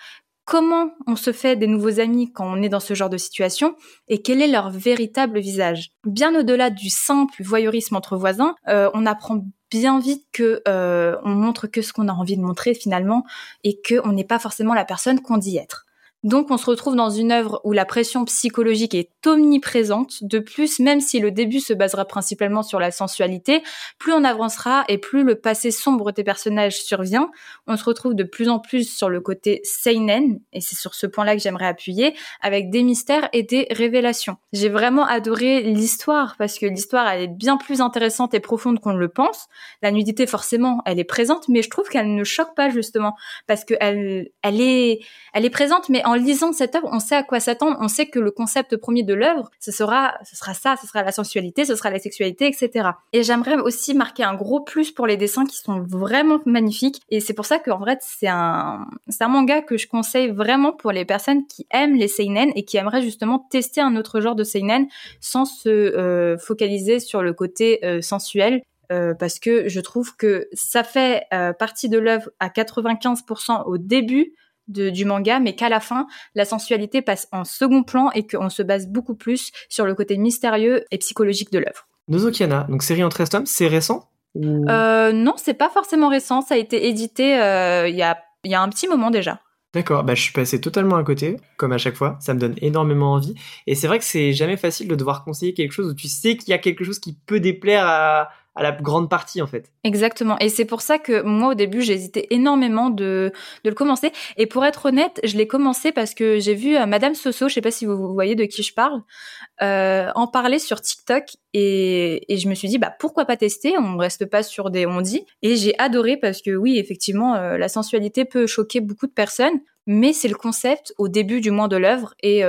comment on se fait des nouveaux amis quand on est dans ce genre de situation et quel est leur véritable visage. Bien au-delà du simple voyeurisme entre voisins, euh, on apprend bien vite que euh, on montre que ce qu'on a envie de montrer finalement et qu'on n'est pas forcément la personne qu'on dit être. Donc on se retrouve dans une œuvre où la pression psychologique est omniprésente. De plus, même si le début se basera principalement sur la sensualité, plus on avancera et plus le passé sombre des personnages survient, on se retrouve de plus en plus sur le côté seinen, et c'est sur ce point-là que j'aimerais appuyer, avec des mystères et des révélations. J'ai vraiment adoré l'histoire parce que l'histoire elle est bien plus intéressante et profonde qu'on ne le pense. La nudité forcément elle est présente, mais je trouve qu'elle ne choque pas justement parce qu'elle elle est elle est présente mais en en lisant cette œuvre, on sait à quoi s'attendre, on sait que le concept premier de l'œuvre, ce sera, ce sera ça, ce sera la sensualité, ce sera la sexualité, etc. Et j'aimerais aussi marquer un gros plus pour les dessins qui sont vraiment magnifiques. Et c'est pour ça qu'en vrai, c'est un, manga que je conseille vraiment pour les personnes qui aiment les seinen et qui aimeraient justement tester un autre genre de seinen sans se euh, focaliser sur le côté euh, sensuel. Euh, parce que je trouve que ça fait partie de l'œuvre à 95% au début, du manga, mais qu'à la fin, la sensualité passe en second plan et qu'on se base beaucoup plus sur le côté mystérieux et psychologique de l'œuvre. Nozokiana, donc série en 13 tomes, c'est récent ou... Euh, non, c'est pas forcément récent. Ça a été édité euh, il y, a, y a un petit moment déjà. D'accord, bah, je suis passé totalement à côté, comme à chaque fois. Ça me donne énormément envie. Et c'est vrai que c'est jamais facile de devoir conseiller quelque chose où tu sais qu'il y a quelque chose qui peut déplaire à, à la grande partie en fait. Exactement. Et c'est pour ça que moi au début j'ai hésité énormément de, le commencer. Et pour être honnête, je l'ai commencé parce que j'ai vu euh, Madame Soso, je sais pas si vous, voyez de qui je parle, euh, en parler sur TikTok et, je me suis dit bah pourquoi pas tester? On reste pas sur des on dit. Et j'ai adoré parce que oui effectivement euh, la sensualité peut choquer beaucoup de personnes mais c'est le concept au début du moins de l'œuvre et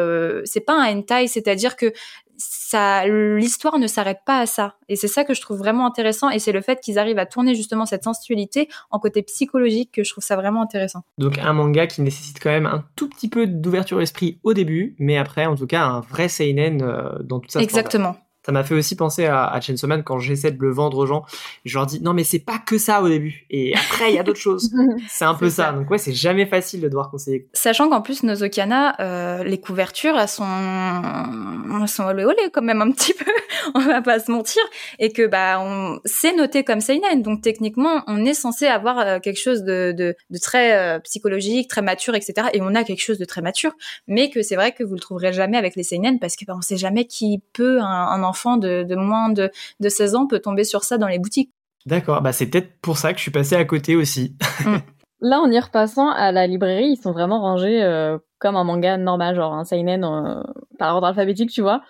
c'est pas un hentai, c'est-à-dire que ça, l'histoire ne s'arrête pas à ça. Et c'est ça que je trouve vraiment intéressant. Et c'est le fait qu'ils arrivent à tourner justement cette sensualité en côté psychologique que je trouve ça vraiment intéressant. Donc un manga qui nécessite quand même un tout petit peu d'ouverture d'esprit au début, mais après, en tout cas, un vrai seinen euh, dans toute sa Exactement. Ça m'a fait aussi penser à, à Chainsaw Man quand j'essaie de le vendre aux gens. Je leur dis non mais c'est pas que ça au début et après il y a d'autres choses. C'est un peu ça. Donc ouais c'est jamais facile de devoir conseiller. Sachant qu'en plus Nozokana, euh, les couvertures elles sont elles sont olé olé quand même un petit peu. on va pas se mentir et que bah on c'est noté comme seinen donc techniquement on est censé avoir euh, quelque chose de, de, de très euh, psychologique, très mature etc. Et on a quelque chose de très mature, mais que c'est vrai que vous le trouverez jamais avec les seinen parce que bah, on sait jamais qui peut un, un enfant enfant de, moins de, 16 ans peut tomber sur ça dans les boutiques. D'accord, bah c'est peut-être pour ça que je suis passé à côté aussi. Mm. Là, en y repassant à la librairie, ils sont vraiment rangés euh, comme un manga normal, genre un seinen euh, par ordre alphabétique, tu vois.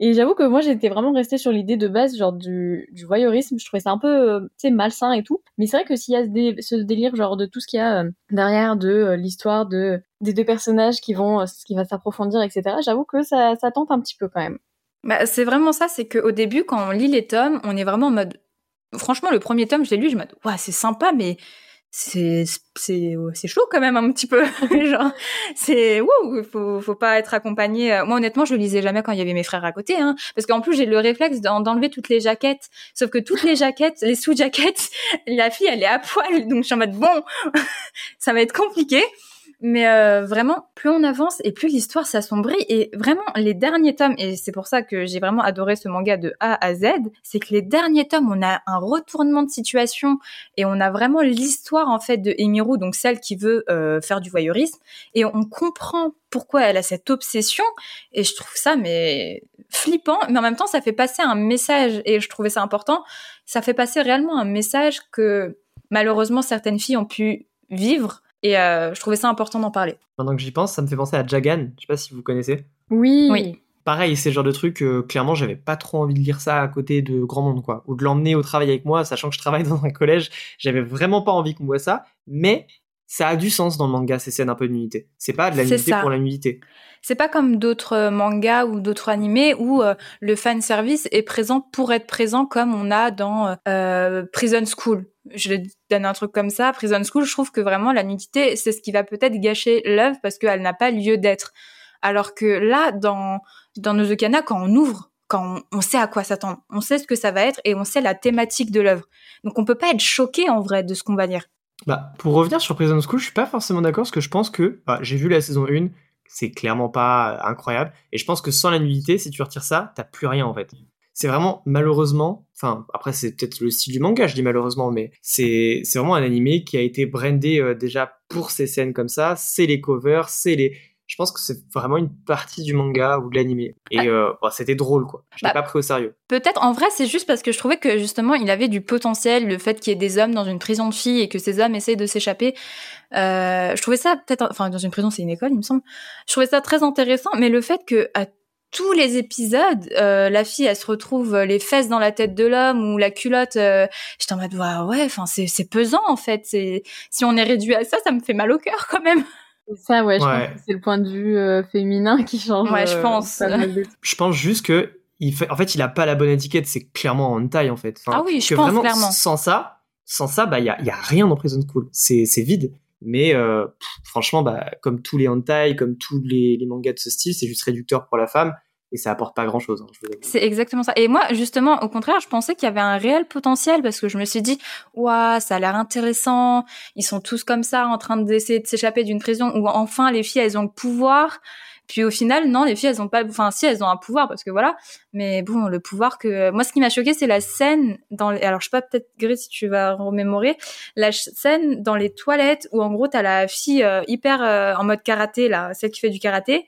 Et j'avoue que moi, j'étais vraiment restée sur l'idée de base, genre du, voyeurisme. Je trouvais ça un peu, euh, tu sais, malsain et tout. Mais c'est vrai que s'il y a ce, délire, genre de tout ce qu'il y a derrière de l'histoire de des deux personnages qui vont, ce qui va s'approfondir, etc. J'avoue que ça, ça tente un petit peu quand même. Bah, c'est vraiment ça, c'est qu'au début, quand on lit les tomes, on est vraiment en mode. Franchement, le premier tome, je l'ai lu, je me dis, c'est sympa, mais c'est chaud quand même un petit peu. Genre c'est wouh faut faut pas être accompagné. Moi honnêtement je le lisais jamais quand il y avait mes frères à côté hein parce qu'en plus j'ai le réflexe d'enlever toutes les jaquettes. Sauf que toutes les jaquettes les sous-jaquettes la fille elle est à poil donc je suis en mode bon ça va être compliqué mais euh, vraiment, plus on avance et plus l'histoire s'assombrit. Et vraiment, les derniers tomes, et c'est pour ça que j'ai vraiment adoré ce manga de A à Z, c'est que les derniers tomes, on a un retournement de situation et on a vraiment l'histoire en fait de Emiru, donc celle qui veut euh, faire du voyeurisme, et on comprend pourquoi elle a cette obsession. Et je trouve ça mais flippant, mais en même temps, ça fait passer un message. Et je trouvais ça important. Ça fait passer réellement un message que malheureusement certaines filles ont pu vivre et euh, je trouvais ça important d'en parler. Maintenant que j'y pense, ça me fait penser à Jagan. Je sais pas si vous connaissez. Oui. Oui. Pareil, c'est le genre de truc, euh, clairement, j'avais pas trop envie de lire ça à côté de grand monde, quoi. Ou de l'emmener au travail avec moi, sachant que je travaille dans un collège. J'avais vraiment pas envie qu'on voit ça. Mais ça a du sens dans le manga, ces scènes un peu de nudité. C'est pas de la nudité pour la nudité. C'est pas comme d'autres euh, mangas ou d'autres animés où le fan service est présent pour être présent comme on a dans Prison School je donne un truc comme ça, Prison School, je trouve que vraiment la nudité, c'est ce qui va peut-être gâcher l'œuvre parce qu'elle n'a pas lieu d'être. Alors que là, dans, dans Nozokana, quand on ouvre, quand on, sait à quoi s'attendre, on sait ce que ça va être et on sait la thématique de l'œuvre. Donc on peut pas être choqué en vrai de ce qu'on va lire. Bah, pour revenir sur Prison School, je suis pas forcément d'accord parce que je pense que, bah, j'ai vu la saison 1, c'est clairement pas incroyable. Et je pense que sans la nudité, si tu retires ça, t'as plus rien en fait c'est vraiment malheureusement, enfin après c'est peut-être le style du manga, je dis malheureusement, mais c'est c'est vraiment un animé qui a été brandé euh, déjà pour ces scènes comme ça, c'est les covers, c'est les je pense que c'est vraiment une partie du manga ou de l'animé. Et ah. euh, c'était drôle, quoi. Je l'ai bah, pas pris au sérieux. Peut-être, en vrai, c'est juste parce que je trouvais que justement, il avait du potentiel, le fait qu'il y ait des hommes dans une prison de filles et que ces hommes essayent de s'échapper. Euh, je trouvais ça peut-être, enfin, dans une prison, c'est une école, il me semble. Je trouvais ça très intéressant, mais le fait que à tous les épisodes, euh, la fille, elle se retrouve euh, les fesses dans la tête de l'homme ou la culotte. Euh, J'étais en mode ouais, enfin c'est c'est pesant en fait. C'est si on est réduit à ça, ça me fait mal au cœur quand même. Ça, ouais, je pense que c'est le point de vue euh, féminin qui change. Ouais, je pense. je pense juste que il fait, en fait, il a pas la bonne étiquette. C'est clairement en taille en fait. ah oui, je pense vraiment, clairement. Sans ça, sans ça, bah il y a, y a rien dans Prison. C'est c'est vide. Mais euh, franchement, bah, comme tous les hentai, comme tous les, mangas de ce style, c'est juste réducteur pour la femme et ça apporte pas grand chose. Hein, c'est exactement ça. Et moi, justement, au contraire, je pensais qu'il y avait un réel potentiel parce que je me suis dit, waouh, ça a l'air intéressant. Ils sont tous comme ça, en train d'essayer de s'échapper d'une prison où enfin les filles, elles ont le pouvoir Puis au final, non, les filles, elles ont pas, enfin, si, elles ont un pouvoir parce que voilà. Mais bon, le pouvoir que, moi, ce qui m'a choqué, c'est la scène dans, les... alors je sais pas, peut-être Gris, si tu vas remémorer, la scène dans les toilettes où en gros t'as la fille euh, hyper euh, en mode karaté là, celle qui fait du karaté.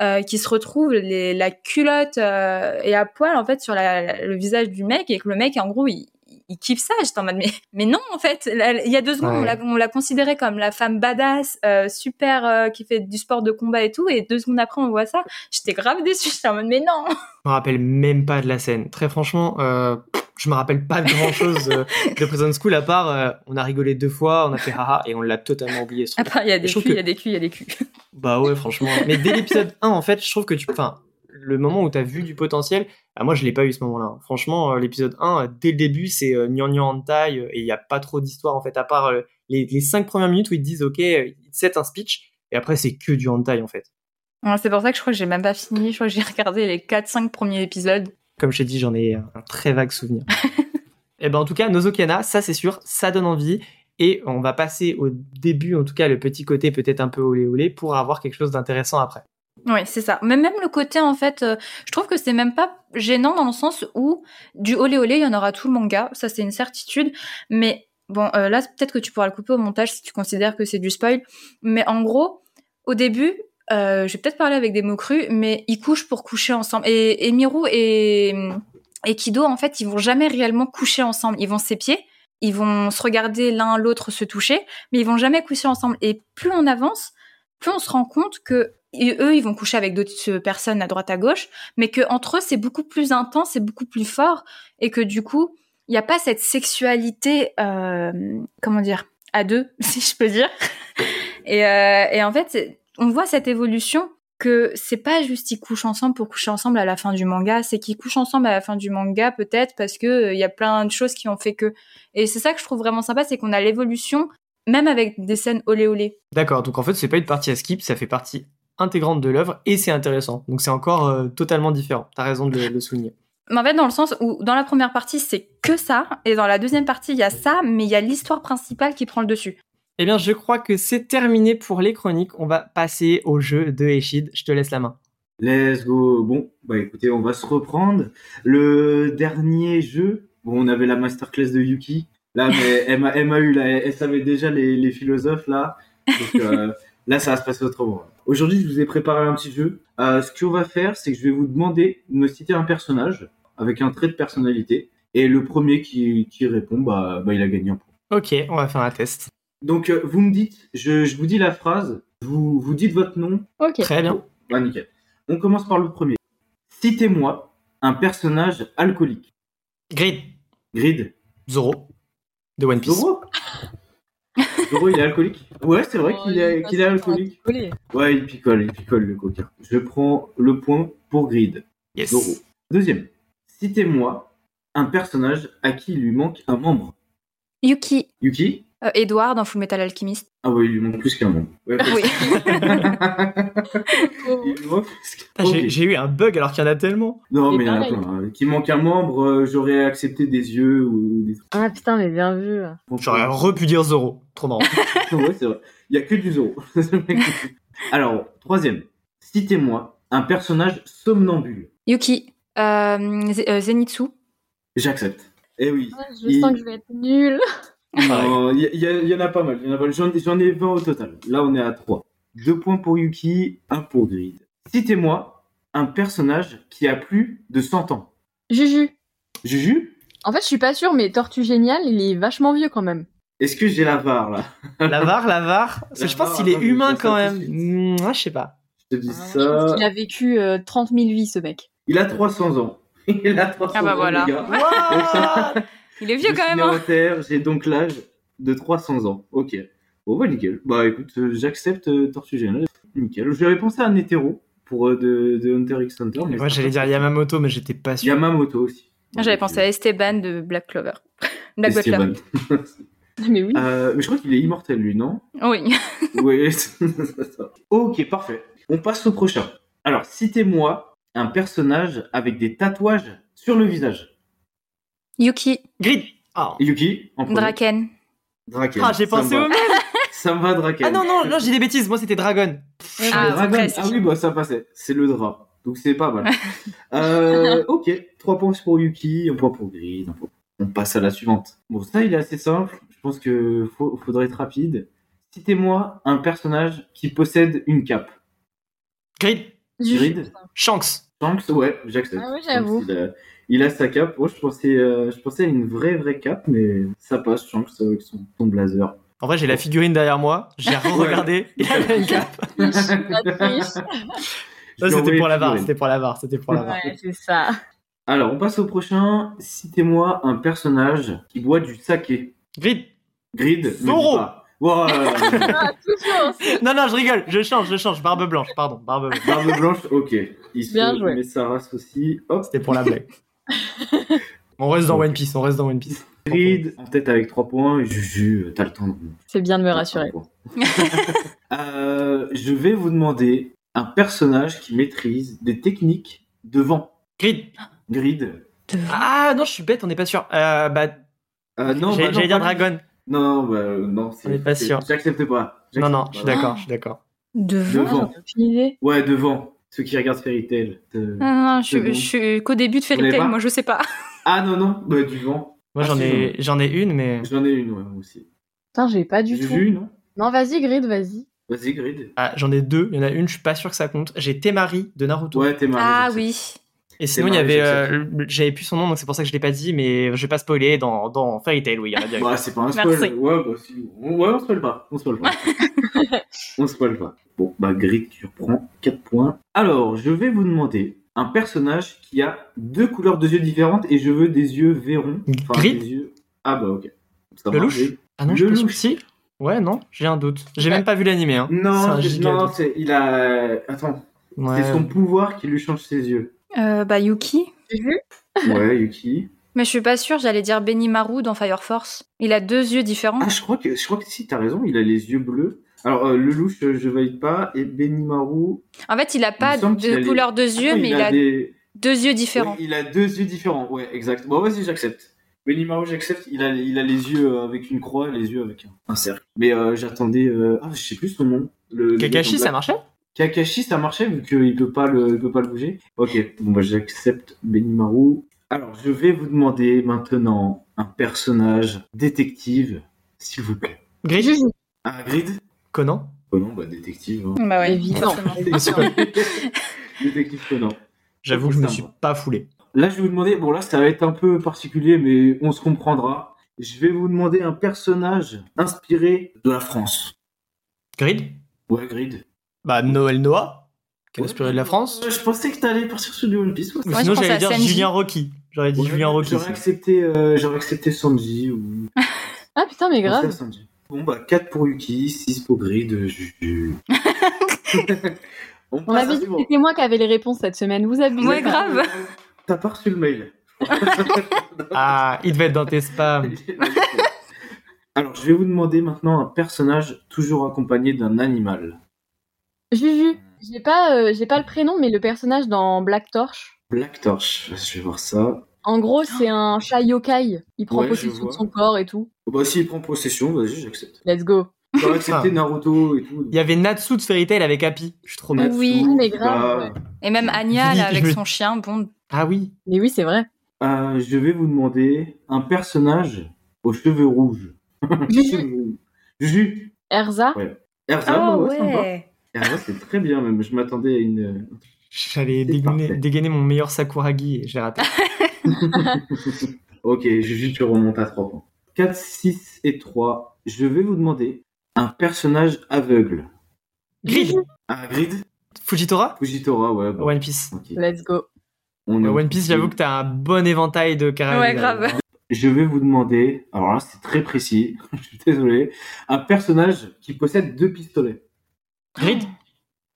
Euh, qui se retrouve les, la culotte euh, et à poil en fait sur la, le visage du mec et que le mec en gros il, il kiffe ça. J'étais en mode, mais, mais non, en fait, il y a deux secondes, on l'a, on l'a considéré comme la femme badass, euh, super, euh, qui fait du sport de combat et tout, et deux secondes après, on voit ça. J'étais grave déçue. J'étais en mode, mais non. Je me rappelle même pas de la scène. Très franchement, euh, je me rappelle pas de grand chose de Prison School à part, euh, on a rigolé deux fois, on a fait haha, et on l'a totalement oublié. ce À part, il y a des culs, il y a des culs, il y a des culs. Bah ouais, franchement. Mais dès l'épisode 1, en fait, je trouve que tu. Enfin, le moment où t'as vu du potentiel, ah, moi je l'ai pas eu ce moment-là. Franchement, euh, l'épisode 1, euh, dès le début, c'est euh, en taille, euh, et il y a pas trop d'histoire en fait, à part euh, les, les cinq premières minutes où ils te disent, ok, ils te set un speech, et après c'est que du hentai en fait. Ouais, c'est pour ça que je crois que j'ai même pas fini. Je crois que j'ai regardé les 4-5 premiers épisodes. Comme je t'ai dit, j'en ai un un très vague souvenir. et ben en tout cas, Nozokana, ça c'est sûr, ça donne envie. Et on va passer au début, en tout cas, le petit côté peut-être un peu olé olé pour avoir quelque chose d'intéressant après. Oui, c'est ça. Mais même le côté, en fait, euh, je trouve que c'est même pas gênant dans le sens où du olé olé, il y en aura tout le manga. Ça, c'est une certitude. Mais bon, euh, là, peut-être que tu pourras le couper au montage si tu considères que c'est du spoil. Mais en gros, au début, euh, je vais peut-être parler avec des mots crus, mais ils couchent pour coucher ensemble. Et, et Miru et, et Kido, en fait, ils vont jamais réellement coucher ensemble. Ils vont s'épier, ils vont se regarder l'un l'autre se toucher, mais ils vont jamais coucher ensemble. Et plus on avance, plus on se rend compte que eux, ils vont coucher avec d'autres personnes à droite à gauche, mais que entre eux, c'est beaucoup plus intense, c'est beaucoup plus fort, et que du coup, il n'y a pas cette sexualité, euh, comment dire, à deux, si je peux dire. et, euh, en fait, on voit cette évolution que c'est pas juste ils couchent ensemble pour coucher ensemble à la fin du manga, c'est qu'ils couchent ensemble à la fin du manga peut-être parce que euh, il y a plein de choses qui ont fait que. Et c'est ça que je trouve vraiment sympa, c'est qu'on a l'évolution même avec des scènes olé olé. D'accord, donc en fait, c'est pas une partie à skip, ça fait partie intégrante de l'œuvre et c'est intéressant. Donc c'est encore euh, totalement différent. T'as raison de le, souligner. Mais en fait, dans le sens où dans la première partie, c'est que ça, et dans la deuxième partie, il y a ça, mais il y a l'histoire principale qui prend le dessus. Eh bien, je crois que c'est terminé pour les chroniques. On va passer au jeu de Eshid. Je te laisse la main. Let's go. Bon, bah écoutez, on va se reprendre. Le dernier jeu, bon, on avait la masterclass de Yuki. Là, mais elle m'a, eu, là, elle, elle savait déjà les, les philosophes, là. Donc, euh, là, ça va se passer autrement. Aujourd'hui, je vous ai préparé un petit jeu. Euh, ce qu'on va faire, c'est que je vais vous demander de me citer un personnage avec un trait de personnalité. Et le premier qui, qui répond, bah, bah, il a gagné un point. Ok, on va faire un test. Donc, euh, vous me dites, je, je vous dis la phrase, vous, vous dites votre nom, Ok. Très bien. ah, nickel. On commence par le premier. Citez-moi un personnage alcoolique. Grid. Grid. Zoro. De One Piece. Zoro Zoro, il est alcoolique Ouais, c'est vrai qu'il est, qu'il est alcoolique. Ouais, il picole, il picole le coquin. Je prends le point pour Grid. Yes. Zoro. Deuxième. Citez-moi un personnage à qui il lui manque un membre. Yuki, Yuki? Euh, Edward dans Full Metal Alchemist. Ah ouais, il lui manque plus qu'un membre. Ouais, Oui. il lui manque plus qu'un Ah, j'ai- eu un bug alors qu'il y en a tellement. Non, mais il y en a pareil. plein. hein. Qui manque un membre, euh, j'aurais accepté des yeux ou des trucs. Ah putain, mais bien vu. J'aurais repu dire Zoro. Trop marrant. ouais, c'est vrai. Il y a que du Zoro. Alors, troisième. Citez-moi un personnage somnambule. Yuki, euh, euh, Zenitsu. J'accepte. Eh oui. Je Il- sens que je vais être nulle. Non, Il y, il y il en a pas mal. il y en a pas mal. J'en j'en ai 20 au total. Là, on est à 3. Deux points pour Yuki, un pour Grid. Citez-moi un personnage qui a plus de 100 ans. Juju. Juju? En fait, je suis pas sûre, mais Tortue Génial, il est vachement vieux quand même. Est-ce que j'ai la VAR là? La VAR, la VAR? Parce que je pense qu'il est humain quand même. Hmm, ah, je sais pas. Je te dis Ah, je pense ça. qu'il a vécu euh, 30 000 vies, ce mec. Il a 300 ans. Il a 300 Ah bah ans, voilà. les gars. What? Il est vieux Je quand même, hein. j'ai donc l'âge de 300 ans. Ok. Bon, bah nickel. Bah écoute, euh, j'accepte euh, Tortue Géniale. Nickel. J'avais pensé à un hétéro pour euh, de, de Hunter x Hunter. Mais Moi, j'allais dire. Yamamoto, mais j'étais pas sûr. Yamamoto aussi. J'avais pensé à Esteban de Black Clover. Black Butler. Esteban. Mais oui. Euh, mais je crois qu'il est immortel, lui, non? Oui. Oui. ok, parfait. On passe au prochain. Alors, citez-moi un personnage avec des tatouages sur le visage. Yuki, Grid. Ah, Yuki, en premier. Draken. Draken. Ah, j'ai pensé au même. Ça me va, Draken. Ah non, non, non, j'ai des bêtises. Moi, c'était Dragon. Ah, Le dragon. Ah oui, bah ça passait. C'est le drap. Donc c'est pas mal. euh, ok, 3 points pour Yuki, un point pour Grid. un point- On passe à la suivante. Bon, ça, il est assez simple. Je pense que faut, faudrait être rapide. Citez-moi un personnage qui possède une cape. Grid. Grid Shanks. Shanks, ouais, j'accepte. Ah oui, j'avoue. Il a, a sa cape. Moi, je pensais, euh, je pensais à une vraie, vraie cape, mais ça passe, Shanks, avec son, son blazer. En vrai, j'ai la figurine derrière moi. J'ai regardé. Il avait une cape. Ça, c'était pour la barre. C'était pour la barre. C'était pour la barre. Ouais, c'est ça. Alors, on passe au prochain. Citez-moi un personnage qui boit du saké. Grid. Grid. Zoro. pas. Voilà. Ah, Non, non, je rigole. Je change, je change. Barbe blanche. Pardon, barbe blanche. Barbe blanche, ok. Il se Bien joué. met sa race aussi. Hop. C'était pour la blague. On reste dans One Piece. On reste dans One Piece. Grid en tête avec 3 points. Juju, t'as le temps de. C'est bien de me rassurer. Euh, je vais vous demander un personnage qui maîtrise des techniques de vent. Grid. Grid. Ah non, je suis bête. On n'est pas sûr. Euh, bah, Euh, non, j'allais bah, j'allais dire Dragon. Non, non, bah, euh, non. c'est- On est pas c'est- sûr. J'accepte pas. Non, J'accepte non, pas. je suis d'accord. Je suis d'accord. Devant. Devant. Ouais, devant. Ceux qui regardent Fairy Tail. Euh, Non, non, je, suis qu'au début de Fairy Tail, moi je sais pas. Ah non, non, bah, du vent. Moi, Ah, j'en ai, j'en ai une, mais. J'en ai une, ouais, moi aussi. Putain, j'ai pas du J'ai tout. vu, non? Non, vas-y, Grid, vas-y. Vas-y, Grid. Ah, j'en ai deux. Il y en a une, je suis pas sûr que ça compte. J'ai Temari de Naruto. Ouais, t'es marrant. Ah oui. Et sinon, il y avait. euh, J'avais plus son nom, donc c'est pour ça que je l'ai pas dit, mais je vais pas spoiler dans, dans Fairy Tail, oui, il y en a bien. Ouais, c'est pas un spoil. Merci. Ouais, bah, si. Ouais, on spoil pas. On spoil pas. on spoil pas. Bon, bah, Grid, tu reprends 4 points. Alors, je vais vous demander un personnage qui a deux couleurs de yeux différentes et je veux des yeux verrons. Enfin, Grid des yeux. Ah, bah, ok. Ça Le louche Ah non, je Le pas sûr. louche. Si Ouais, non, j'ai un doute. J'ai Ouais. même pas vu l'animé, hein. Non, non, il a. Attends, Ouais. c'est son pouvoir qui lui change ses yeux. Euh, bah Yuki. J'ai vu Ouais, Yuki. Mais je suis pas sûre, j'allais dire Benimaru dans Fire Force. Il a deux yeux différents. Ah, je crois que, je crois que si, t'as raison, il a les yeux bleus. Alors, euh, le louche, euh, je valide pas, et Benimaru. En fait, il a pas a de les- couleur de yeux, Ah, mais il a des. deux yeux différents. Il a deux yeux différents, ouais, exact. Bon, vas-y, j'accepte. Benimaru, j'accepte. Il a, il a les yeux euh, avec une croix et les yeux avec un, un cercle. Mais euh, j'attendais. euh, Ah, je sais plus son nom. Le, Kakashi, ça marchait? Kakashi, ça marchait vu qu'il peut pas le, il peut pas le bouger? Ok, bon bah j'accepte Benimaru. Alors je vais vous demander maintenant un personnage détective, s'il vous plaît. Grid. Ah Grid? Conan non, bah détective. hein. Bah ouais, Évident. forcément. détective Conan. J'avoue que je me suis pas foulé. Là je vais vous demander, bon là ça va être un peu particulier, mais on se comprendra. Je vais vous demander un personnage inspiré de la France. Grid? Ouais, Grid. Bah, Noël Noah, qui est Ouais, inspiré de la France. Je pensais que t'allais partir sur du One Piece. ouais. Ou Ouais, sinon, je j'allais à dire Sanji. Julien Rocky. J'aurais dit Ouais, Julien Rocky. J'aurais accepté, euh, j'aurais accepté Sanji ou Ah putain, mais grave. Sanji. Bon bah 4 pour Yuki, 6 pour Grid, Juju. On On passe à avait dit que suivant. c'était moi qui avais les réponses cette semaine. Vous abusez. Ouais, grave. T'as pas reçu le mail. Ah, il devait être dans tes spams. Alors je vais vous demander maintenant un personnage toujours accompagné d'un animal. Juju. J'ai pas, euh, j'ai pas le prénom, mais le personnage dans Black Torch. Black Torch, je vais voir ça. En gros, c'est un chat yokai. Il prend Ouais, je possession vois. de son corps et tout. Bah s'il prend possession, vas-y, j'accepte. Let's go. J'aurais accepté Ah. Naruto et tout. Il y avait Natsu de Fairy Tail avec Happy. Je suis trop. Natsu, Oui, mais grave, bah. Et même Anya, là, avec Je- son chien, bon. Ah oui. Mais oui, c'est vrai. euh, je vais vous demander un personnage aux cheveux rouges. Juju. Juju. Erza. Ouais. Erza, Ah bah ouais, sympa. Erza, c'est très bien même. Je m'attendais à une. J'allais C'est dégainer, mon meilleur Sakuragi et j'ai raté. ok, Juju, tu remontes à 3 points. 4, 6 et 3. Je vais vous demander un personnage aveugle. Grid Ah, Grid Fujitora? Fujitora, ouais. bah, One Piece. Let's go. On est One Piece, j'avoue que t'as un bon éventail de caractères. Ouais, grave. Je vais vous demander, alors là c'est très précis, je suis désolé, un personnage qui possède deux pistolets. Grid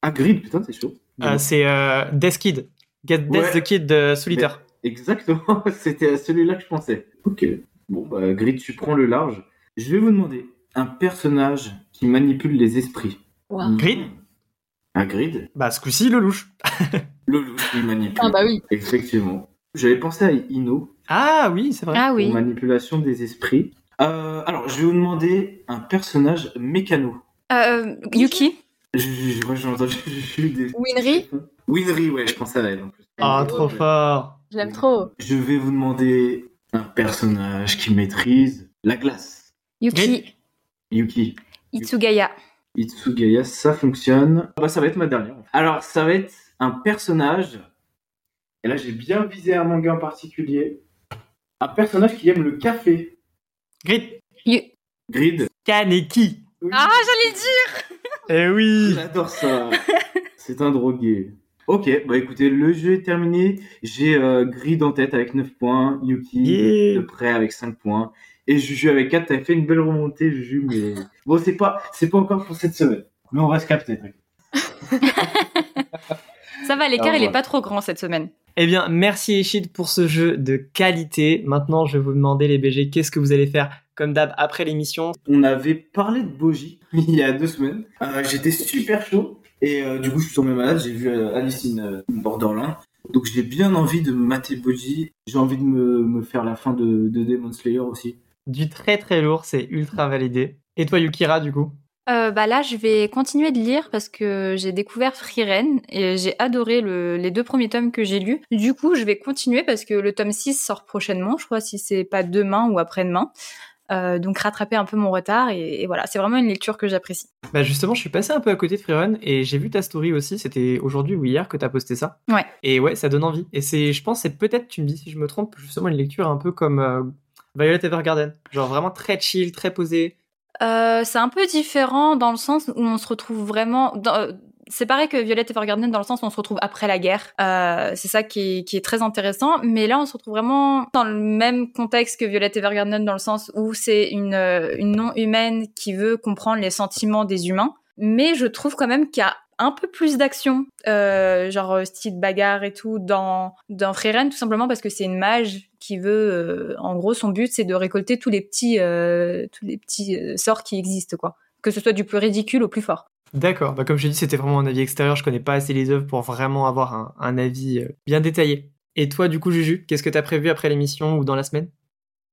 Ah, Grid, putain, c'est chaud. Euh, C'est euh, Death Kid. Get Death Ouais. the Kid de Solitaire. Exactement, c'était à celui-là que je pensais. Ok, bon, bah, Grid, tu prends le large. Je vais vous demander un personnage qui manipule les esprits. Wow. Grid Un Grid Bah, ce coup-ci, le louche. Le loup qui manipule. Ah bah oui. Effectivement. J'avais pensé à Ino Ah oui, c'est vrai. Ah pour oui. manipulation des esprits. Euh, alors, je vais vous demander un personnage mécano. Euh, Yuki. J'ai entendu. Winry Winry, ouais, je pense à elle en plus. Ah, trop fort. Je l'aime trop. Je vais vous demander un personnage qui maîtrise la glace. Yuki. Yuki. Itsugaya. Itsugaya, ça fonctionne. Bah, ça va être ma dernière. Alors, ça va être un personnage. Et là, j'ai bien visé un manga en particulier. Un personnage qui aime le café. Grid. Grid. Kaneki. Oui, Ah, j'allais le dire Eh oui. J'adore ça. C'est un drogué. Ok, bah écoutez, le jeu est terminé. J'ai euh, Grid en tête avec 9 points. Yuki Yeah. de près avec 5 points. Et Juju avec 4. T'avais fait une belle remontée, Juju, mais bon, c'est pas, c'est pas encore pour cette semaine. Mais on va se capter. Ça va, l'écart, il est voilà. pas trop grand cette semaine. Eh bien, merci Echid pour ce jeu de qualité. Maintenant, je vais vous demander, les BG, qu'est-ce que vous allez faire comme d'hab après l'émission On avait parlé de Boji il y a deux semaines. Euh, J'étais super chaud. Et euh, du coup, je suis tombé malade. J'ai vu euh, Alice in euh, Borderland. Donc j'ai bien envie de mater Boji. J'ai envie de me, me faire la fin de, de Demon Slayer aussi. Du très très lourd, c'est ultra validé. Et toi, Yukira, du coup? Euh, bah là, je vais continuer de lire parce que j'ai découvert Frieren et j'ai adoré le- les deux premiers tomes que j'ai lus. Du coup, je vais continuer parce que le tome 6 sort prochainement, je crois, si c'est pas demain ou après-demain. Euh, donc rattraper un peu mon retard et, et voilà, c'est vraiment une lecture que j'apprécie. Bah justement, je suis passé un peu à côté de Freerun et j'ai vu ta story aussi. C'était aujourd'hui ou hier que t'as posté ça. Ouais. Et ouais, ça donne envie. Et c'est, je pense, c'est peut-être, tu me dis si je me trompe, justement une lecture un peu comme euh, Violet Evergarden. Genre vraiment très chill, très posé. Euh, c'est un peu différent dans le sens où on se retrouve vraiment. Dans, c'est pareil que Violet Evergarden dans le sens où on se retrouve après la guerre. Euh, c'est ça qui est, qui est très intéressant. Mais là, on se retrouve vraiment dans le même contexte que Violet Evergarden dans le sens où c'est une, euh, une non-humaine qui veut comprendre les sentiments des humains. Mais je trouve quand même qu'il y a un peu plus d'action, euh, genre euh, style bagarre et tout, dans, dans tout simplement parce que c'est une mage qui veut, euh, en gros, son but, c'est de récolter tous les petits, euh, tous les petits sorts qui existent, quoi. Que ce soit du plus ridicule au plus fort. D'accord. Bah comme je dis, c'était vraiment un avis extérieur. Je connais pas assez les œuvres pour vraiment avoir un, un avis euh, bien détaillé. Et toi, du coup, Juju, qu'est-ce que t'as prévu après l'émission ou dans la semaine?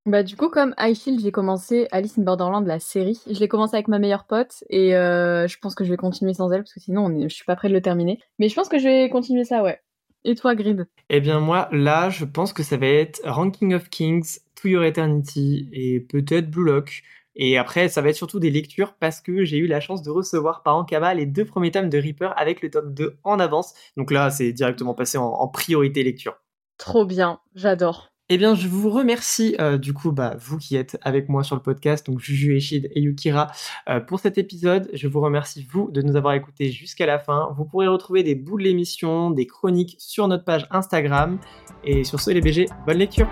Bah du coup, comme High Shield, j'ai commencé Alice in Borderland, la série. Je l'ai commencé avec ma meilleure pote et euh, je pense que je vais continuer sans elle parce que sinon, on est... je suis pas près de le terminer. Mais je pense que je vais continuer ça, ouais. Et toi, Grid? Eh bien moi, là, je pense que ça va être Ranking of Kings, To Your Eternity et peut-être Blue Lock. Et après, ça va être surtout des lectures parce que j'ai eu la chance de recevoir par Ankama les deux premiers tomes de Reaper avec le tome 2 en avance. Donc là, c'est directement passé en, en priorité lecture. Trop bien, j'adore. Eh bien, je vous remercie, euh, du coup, bah, vous qui êtes avec moi sur le podcast, donc Juju, Eshid et Yukira, euh, pour cet épisode. Je vous remercie, vous, de nous avoir écoutés jusqu'à la fin. Vous pourrez retrouver des bouts de l'émission, des chroniques sur notre page Instagram. Et sur ce, les BG, bonne lecture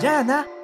真的。